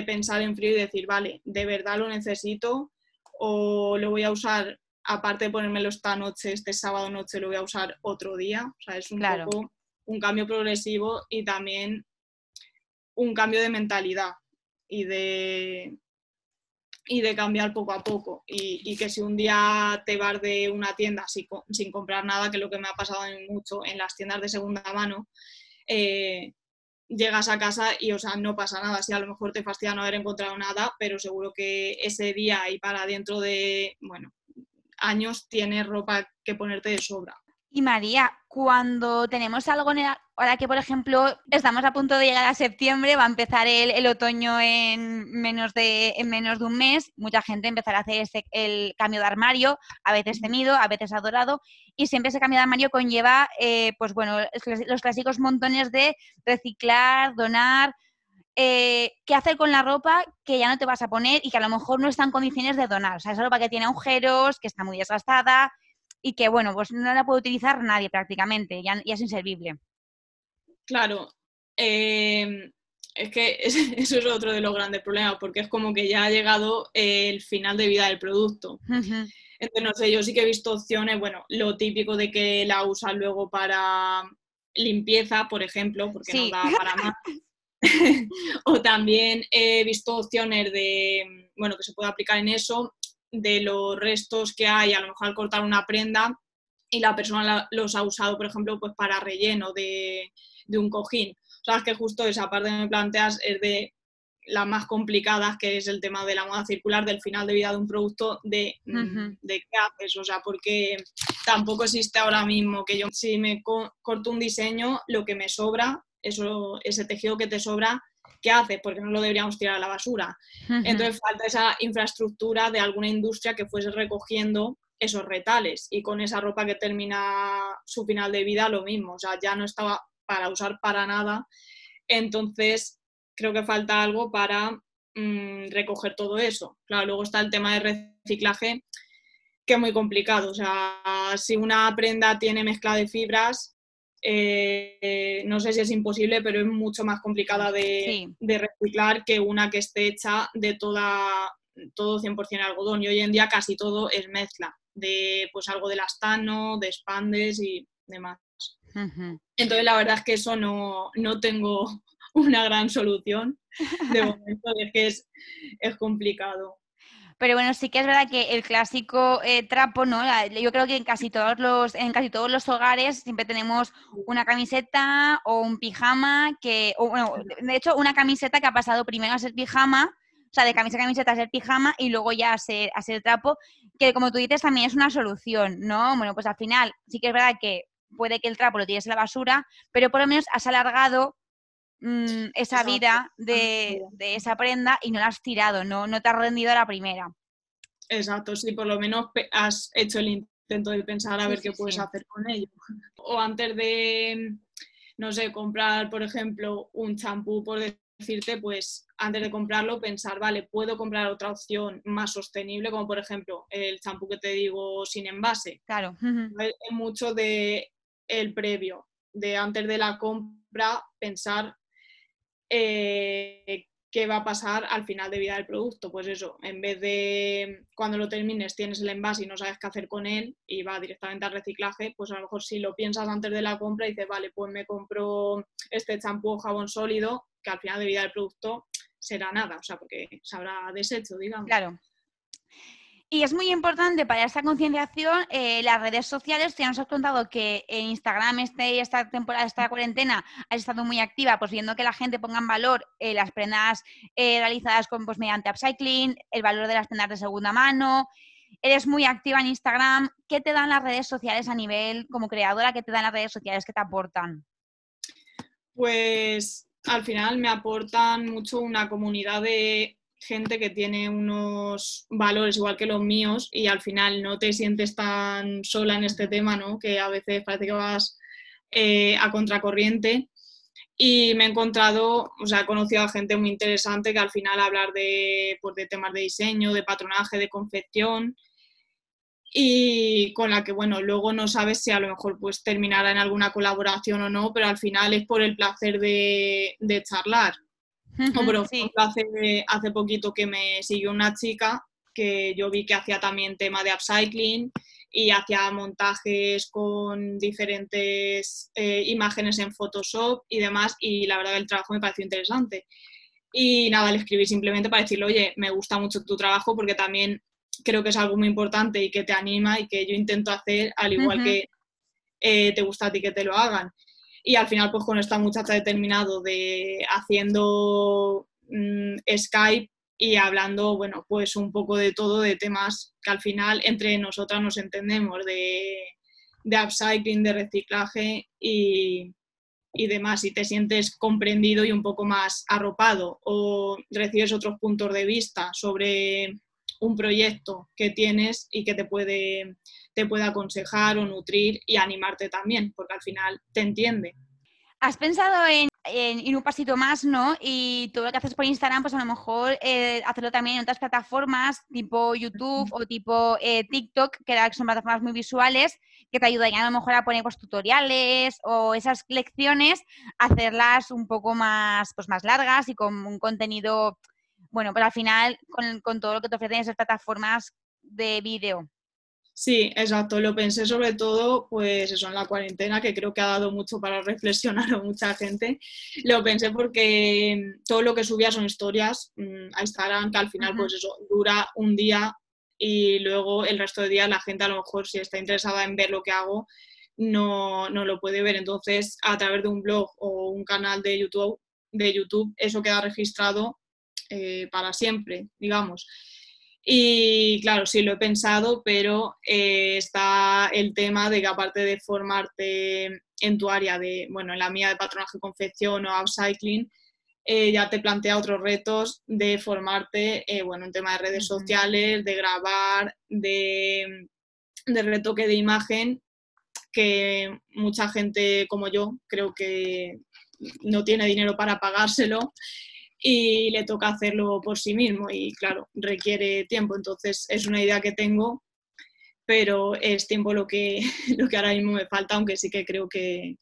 pensar en frío y decir, vale, de verdad lo necesito o lo voy a usar, aparte de ponérmelo esta noche, este sábado noche, lo voy a usar otro día. O sea, es un poco un cambio progresivo y también un cambio de mentalidad y de, y de cambiar poco a poco. Y, que si un día te vas de una tienda sin, comprar nada, que es lo que me ha pasado mucho en las tiendas de segunda mano, eh, llegas a casa y, o sea, no pasa nada. Si a lo mejor te fastidia no haber encontrado nada, pero seguro que ese día y para dentro de, bueno, años tienes ropa que ponerte de sobra. Y María, cuando tenemos algo, en ahora que por ejemplo estamos a punto de llegar a septiembre, va a empezar el, otoño en menos, de, en menos de un mes, mucha gente empezará a hacer el cambio de armario, a veces temido, a veces adorado, y siempre ese cambio de armario conlleva, eh, pues bueno, los clásicos montones de reciclar, donar, eh, qué hacer con la ropa que ya no te vas a poner y que a lo mejor no está en condiciones de donar. O sea, esa ropa que tiene agujeros, que está muy desgastada, y que, bueno, pues no la puede utilizar nadie prácticamente, ya, es inservible. Claro, em, es que (laughs) eso es otro de los grandes problemas, porque es como que ya ha llegado el final de vida del producto. Entonces, no sé, yo sí que he visto opciones, bueno, lo típico de que la usan luego para limpieza, por ejemplo, porque no da para más. (laughs) o también he visto opciones de, bueno, que se puede aplicar en eso, de los restos que hay, a lo mejor al cortar una prenda y la persona los ha usado, por ejemplo, pues para relleno de, un cojín. O sea, es que justo esa parte que me planteas es de las más complicadas, que es el tema de la moda circular, del final de vida de un producto, de, mm, de qué haces, o sea, porque tampoco existe ahora mismo que yo, si me corto un diseño, lo que me sobra, eso, ese tejido que te sobra, ¿qué hace? Porque no lo deberíamos tirar a la basura. Entonces falta esa infraestructura de alguna industria que fuese recogiendo esos retales y con esa ropa que termina su final de vida lo mismo, o sea, ya no estaba para usar para nada. Entonces, creo que falta algo para mm, recoger todo eso. Claro, luego está el tema de reciclaje, que es muy complicado. O sea, si una prenda tiene mezcla de fibras, eh, no sé si es imposible, pero es mucho más complicada de, reciclar que una que esté hecha de toda, todo 100% algodón. Y hoy en día casi todo es mezcla de pues algo de lastano, de expandes y demás. Entonces la verdad es que eso no, no tengo (laughs) una gran solución de (laughs) momento, es que es, es complicado. Pero bueno, sí que es verdad que el clásico eh, trapo, ¿no? Yo creo que en casi todos los, en casi todos los hogares siempre tenemos una camiseta o un pijama que, o, bueno, de hecho, una camiseta que ha pasado primero a ser pijama, o sea, de camisa a camiseta a ser pijama y luego ya a ser, a ser trapo, que como tú dices también es una solución, ¿no? Bueno, pues al final sí que es verdad que puede que el trapo lo tires en la basura, pero por lo menos has alargado Mm, esa vida de, esa prenda y no la has tirado, no, no te has rendido a la primera. Exacto, sí, por lo menos has hecho el intento de pensar a ver qué puedes hacer con ello. O antes de, no sé, comprar, por ejemplo, un champú, por decirte, pues antes de comprarlo, pensar, vale, puedo comprar otra opción más sostenible, como por ejemplo el champú que te digo sin envase. Claro. Es mucho de el previo, de antes de la compra, pensar eh, qué va a pasar al final de vida del producto. Pues eso, en vez de cuando lo termines tienes el envase y no sabes qué hacer con él y va directamente al reciclaje, pues a lo mejor si lo piensas antes de la compra y dices, vale, pues me compro este champú o jabón sólido, que al final de vida del producto será nada, o sea, porque se habrá deshecho, digamos. Claro. Y es muy importante para esta concienciación eh, las redes sociales. Ya nos has contado que en Instagram este, esta temporada, esta cuarentena, has estado muy activa, pues viendo que la gente ponga en valor eh, las prendas eh, realizadas con, pues, mediante upcycling, el valor de las prendas de segunda mano. Eres muy activa en Instagram. ¿Qué te dan las redes sociales a nivel como creadora? ¿Qué te dan las redes sociales que te aportan? Pues al final me aportan mucho una comunidad de gente que tiene unos valores igual que los míos y al final no te sientes tan sola en este tema, ¿no? Que a veces parece que vas eh, a contracorriente. Y me he encontrado, o sea, he conocido a gente muy interesante que al final hablar de, pues, de temas de diseño, de patronaje, de confección, y con la que, bueno, luego no sabes si a lo mejor pues terminará en alguna colaboración o no, pero al final es por el placer de, de charlar. O por ejemplo, hace, hace poquito que me siguió una chica que yo vi que hacía también tema de upcycling y hacía montajes con diferentes eh, imágenes en Photoshop y demás y la verdad que el trabajo me pareció interesante. Y nada, le escribí simplemente para decirle, oye, me gusta mucho tu trabajo porque también creo que es algo muy importante y que te anima y que yo intento hacer al igual que eh, te gusta a ti que te lo hagan. Y al final, pues con esta muchacha he terminado de haciendo mm, Skype y hablando, bueno, pues un poco de todo, de temas que al final entre nosotras nos entendemos, de, de upcycling, de reciclaje y, y demás, y te sientes comprendido y un poco más arropado o recibes otros puntos de vista sobre un proyecto que tienes y que te puede, te puede aconsejar o nutrir y animarte también, porque al final te entiende. ¿Has pensado en, ir un pasito más, no? Y todo lo que haces por Instagram, pues a lo mejor eh, hacerlo también en otras plataformas, tipo YouTube o tipo eh, TikTok, que son plataformas muy visuales, que te ayudarían a lo mejor a poner pues, tutoriales o esas lecciones, hacerlas un poco más, pues, más largas y con un contenido bueno, pero al final con, todo lo que te ofrecen esas plataformas de vídeo. Sí, exacto. Lo pensé sobre todo, pues eso, en la cuarentena, que creo que ha dado mucho para (laughs) reflexionar a mucha gente. Lo pensé porque todo lo que subía son historias mm, a Instagram, que al final, pues eso, dura un día y luego el resto de días la gente a lo mejor, si está interesada en ver lo que hago, no, no lo puede ver. Entonces, a través de un blog o un canal de YouTube, de YouTube eso queda registrado eh, para siempre, digamos. Y claro, sí lo he pensado, pero eh, está el tema de que aparte de formarte en tu área de, bueno, en la mía de patronaje, confección o upcycling, eh, ya te plantea otros retos de formarte, bueno, en tema de redes sociales, de grabar, de, de retoque de imagen, que mucha gente como yo creo que no tiene dinero para pagárselo y le toca hacerlo por sí mismo y claro, requiere tiempo. Entonces es una idea que tengo, pero es tiempo lo que, (laughs) lo que ahora mismo me falta, aunque sí que creo que,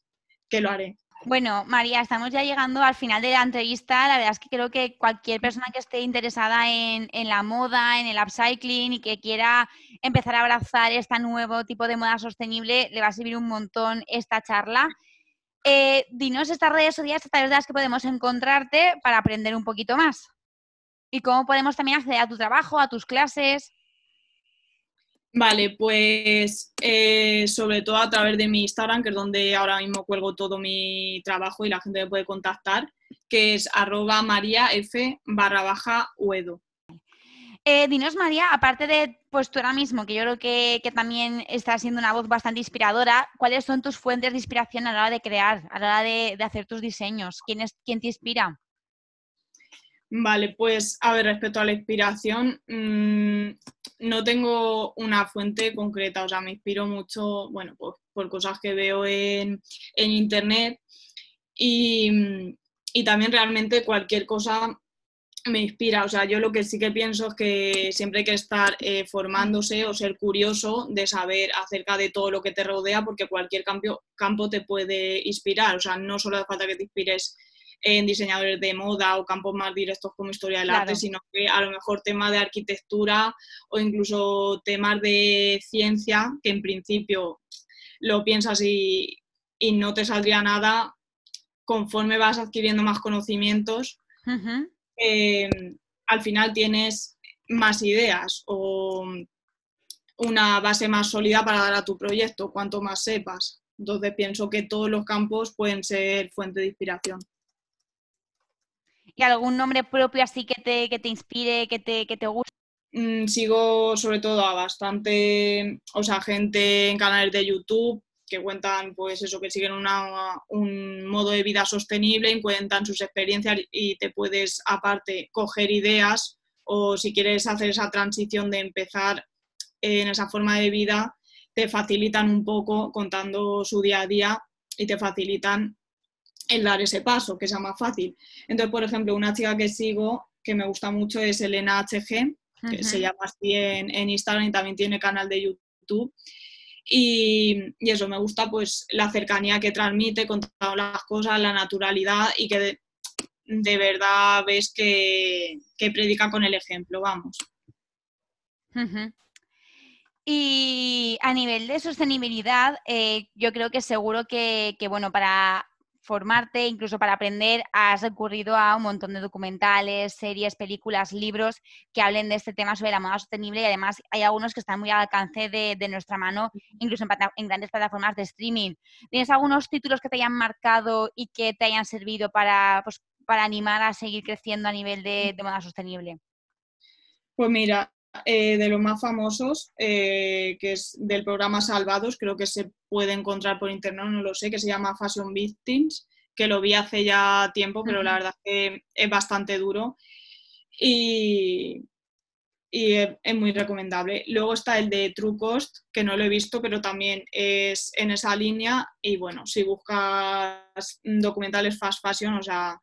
que lo haré. Bueno, María, estamos ya llegando al final de la entrevista. La verdad es que creo que cualquier persona que esté interesada en, en, la moda, en el upcycling y que quiera empezar a abrazar este nuevo tipo de moda sostenible, le va a servir un montón esta charla. Eh, dinos estas redes sociales a través de las que podemos encontrarte para aprender un poquito más. Y cómo podemos también acceder a tu trabajo, a tus clases. Vale, pues eh, sobre todo a través de mi Instagram, que es donde ahora mismo cuelgo todo mi trabajo y la gente me puede contactar, que es arroba mariaf barra baja uedo. Eh, dinos, María, aparte de pues tú ahora mismo, que yo creo que, también estás siendo una voz bastante inspiradora, ¿cuáles son tus fuentes de inspiración a la hora de crear, a la hora de, hacer tus diseños? ¿Quién, es, ¿Quién te inspira? Vale, pues a ver, respecto a la inspiración, mm, no tengo una fuente concreta, o sea, me inspiro mucho, bueno, pues, por cosas que veo en, internet y, y, también realmente cualquier cosa me inspira. O sea, yo lo que sí que pienso es que siempre hay que estar eh, formándose o ser curioso de saber acerca de todo lo que te rodea, porque cualquier campo, campo te puede inspirar. O sea, no solo hace falta que te inspires en diseñadores de moda o campos más directos como historia del arte, sino que a lo mejor temas de arquitectura o incluso temas de ciencia, que en principio lo piensas y, y no te saldría nada, conforme vas adquiriendo más conocimientos. Eh, al final tienes más ideas o una base más sólida para dar a tu proyecto, cuanto más sepas. Entonces pienso que todos los campos pueden ser fuente de inspiración. ¿Y algún nombre propio así que te, que te inspire, que te, que te guste? Mm, sigo sobre todo a bastante, o sea, gente en canales de YouTube que cuentan pues eso, que siguen un modo de vida sostenible cuentan sus experiencias y te puedes aparte coger ideas o si quieres hacer esa transición de empezar en esa forma de vida, te facilitan un poco contando su día a día y te facilitan el dar ese paso, que sea más fácil. Entonces, por ejemplo, una chica que sigo, que me gusta mucho, es Elena HG, que se llama así en, en, Instagram y también tiene canal de YouTube. Y, eso, me gusta pues la cercanía que transmite, contando las cosas, la naturalidad y que de, verdad ves que, predica con el ejemplo, vamos. Y a nivel de sostenibilidad, eh, yo creo que seguro que, que, bueno, para formarte, incluso para aprender, has recurrido a un montón de documentales, series, películas, libros que hablen de este tema sobre la moda sostenible y además hay algunos que están muy al alcance de, nuestra mano, incluso en, grandes plataformas de streaming. ¿Tienes algunos títulos que te hayan marcado y que te hayan servido para, pues, para animar a seguir creciendo a nivel de, moda sostenible? Pues mira, eh, de los más famosos, eh, que es del programa Salvados, creo que se puede encontrar por internet, no lo sé, que se llama Fashion Victims, que lo vi hace ya tiempo, pero la verdad es que es bastante duro y, es, muy recomendable. Luego está el de True Cost, que no lo he visto, pero también es en esa línea y bueno, si buscas documentales fast fashion, o sea,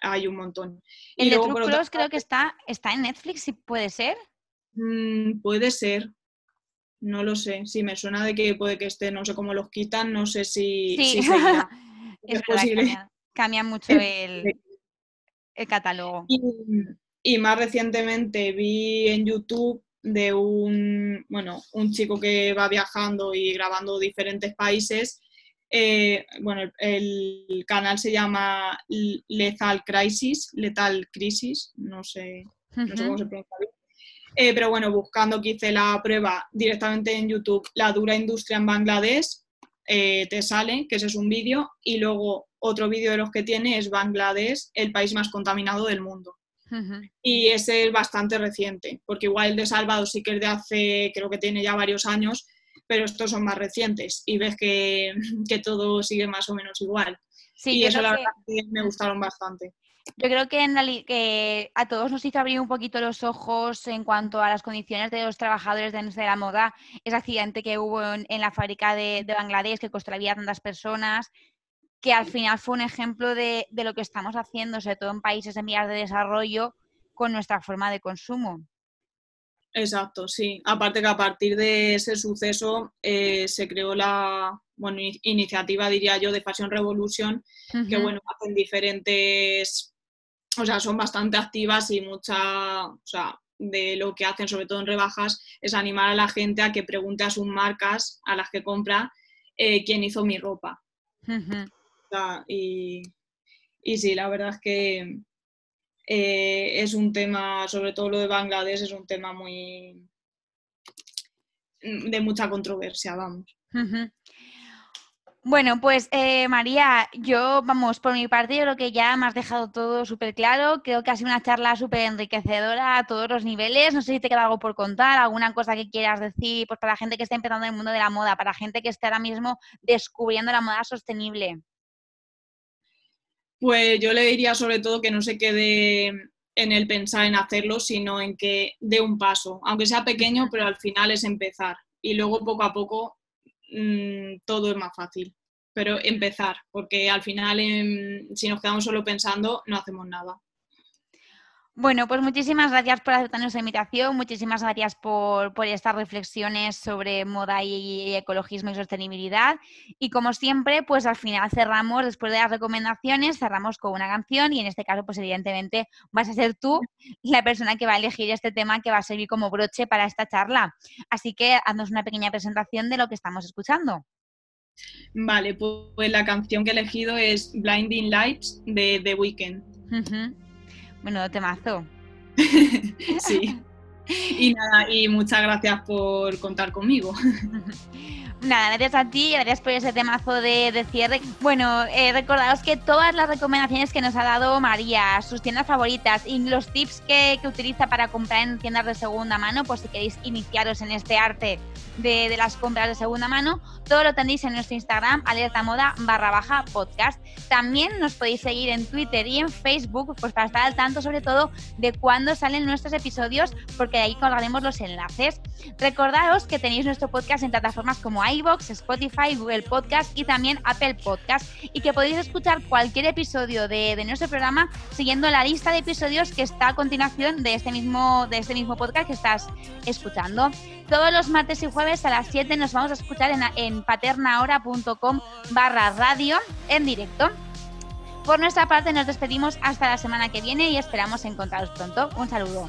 hay un montón. El de True Cost creo que está, está en Netflix, si puede ser. Mm, puede ser. No lo sé. Sí, me suena de que puede que esté, no sé cómo los quitan, no sé si, sí. (laughs) es, posible. Cambia, mucho el, (laughs) el catálogo. Y, más recientemente vi en YouTube de un, bueno, un chico que va viajando y grabando diferentes países. Eh, bueno, el, canal se llama Lethal Crisis, Lethal Crisis, no sé, no sé cómo se pronuncia eh, pero bueno, buscando que hice la prueba directamente en YouTube, la dura industria en Bangladesh, eh, te sale, que ese es un vídeo, y luego otro vídeo de los que tiene es Bangladesh, el país más contaminado del mundo. Y ese es bastante reciente, porque igual el de Salvador sí que es de hace, creo que tiene ya varios años, pero estos son más recientes y ves que, (laughs) todo sigue más o menos igual. Sí, y eso la verdad que me gustaron bastante. Yo creo que, en que a todos nos hizo abrir un poquito los ojos en cuanto a las condiciones de los trabajadores de la moda, ese accidente que hubo en, la fábrica de, Bangladesh que costó la vida a tantas personas, que al final fue un ejemplo de, lo que estamos haciendo, sobre todo en países en vías de desarrollo, con nuestra forma de consumo. Exacto, sí. Aparte que a partir de ese suceso eh, se creó la iniciativa, diría yo, de Fashion Revolution, que bueno, hacen diferentes o sea, son bastante activas y mucha, o sea, de lo que hacen, sobre todo en rebajas, es animar a la gente a que pregunte a sus marcas, a las que compra, eh, quién hizo mi ropa. y, sí, la verdad es que eh, es un tema, sobre todo lo de Bangladesh, es un tema muy de mucha controversia, vamos. Bueno, pues eh, María, yo, vamos, por mi parte, yo creo que ya me has dejado todo súper claro. Creo que ha sido una charla súper enriquecedora a todos los niveles. No sé si te queda algo por contar, alguna cosa que quieras decir, pues para la gente que está empezando en el mundo de la moda, para la gente que esté ahora mismo descubriendo la moda sostenible. Pues yo le diría sobre todo que no se quede en el pensar en hacerlo, sino en que dé un paso, aunque sea pequeño, pero al final es empezar. Y luego poco a poco Mm, todo es más fácil. Pero empezar, porque al final em, si nos quedamos solo pensando, no hacemos nada. Bueno, pues muchísimas gracias por aceptar nuestra invitación, muchísimas gracias por, estas reflexiones sobre moda y, ecologismo y sostenibilidad. Y como siempre, pues al final cerramos, después de las recomendaciones, cerramos con una canción y en este caso, pues evidentemente vas a ser tú la persona que va a elegir este tema que va a servir como broche para esta charla. Así que haznos una pequeña presentación de lo que estamos escuchando. Vale, pues la canción que he elegido es Blinding Lights de The Weeknd. Bueno, temazo. (laughs) sí. Y nada, y muchas gracias por contar conmigo. (laughs) Nada, gracias a ti, gracias por ese temazo de, cierre. Bueno, eh, recordaros que todas las recomendaciones que nos ha dado María, sus tiendas favoritas y los tips que, utiliza para comprar en tiendas de segunda mano, pues si queréis iniciaros en este arte de, las compras de segunda mano, todo lo tenéis en nuestro Instagram, alerta moda barra baja podcast. También nos podéis seguir en Twitter y en Facebook, pues para estar al tanto sobre todo de cuándo salen nuestros episodios, porque de ahí colgaremos los enlaces. Recordaros que tenéis nuestro podcast en plataformas como iVoox, Spotify, Google Podcast y también Apple Podcast y que podéis escuchar cualquier episodio de, de nuestro programa siguiendo la lista de episodios que está a continuación de este mismo, de este mismo podcast que estás escuchando. Todos los martes y jueves a las 7 nos vamos a escuchar en, paternahora.com barra radio en directo. Por nuestra parte nos despedimos hasta la semana que viene y esperamos encontraros pronto. Un saludo.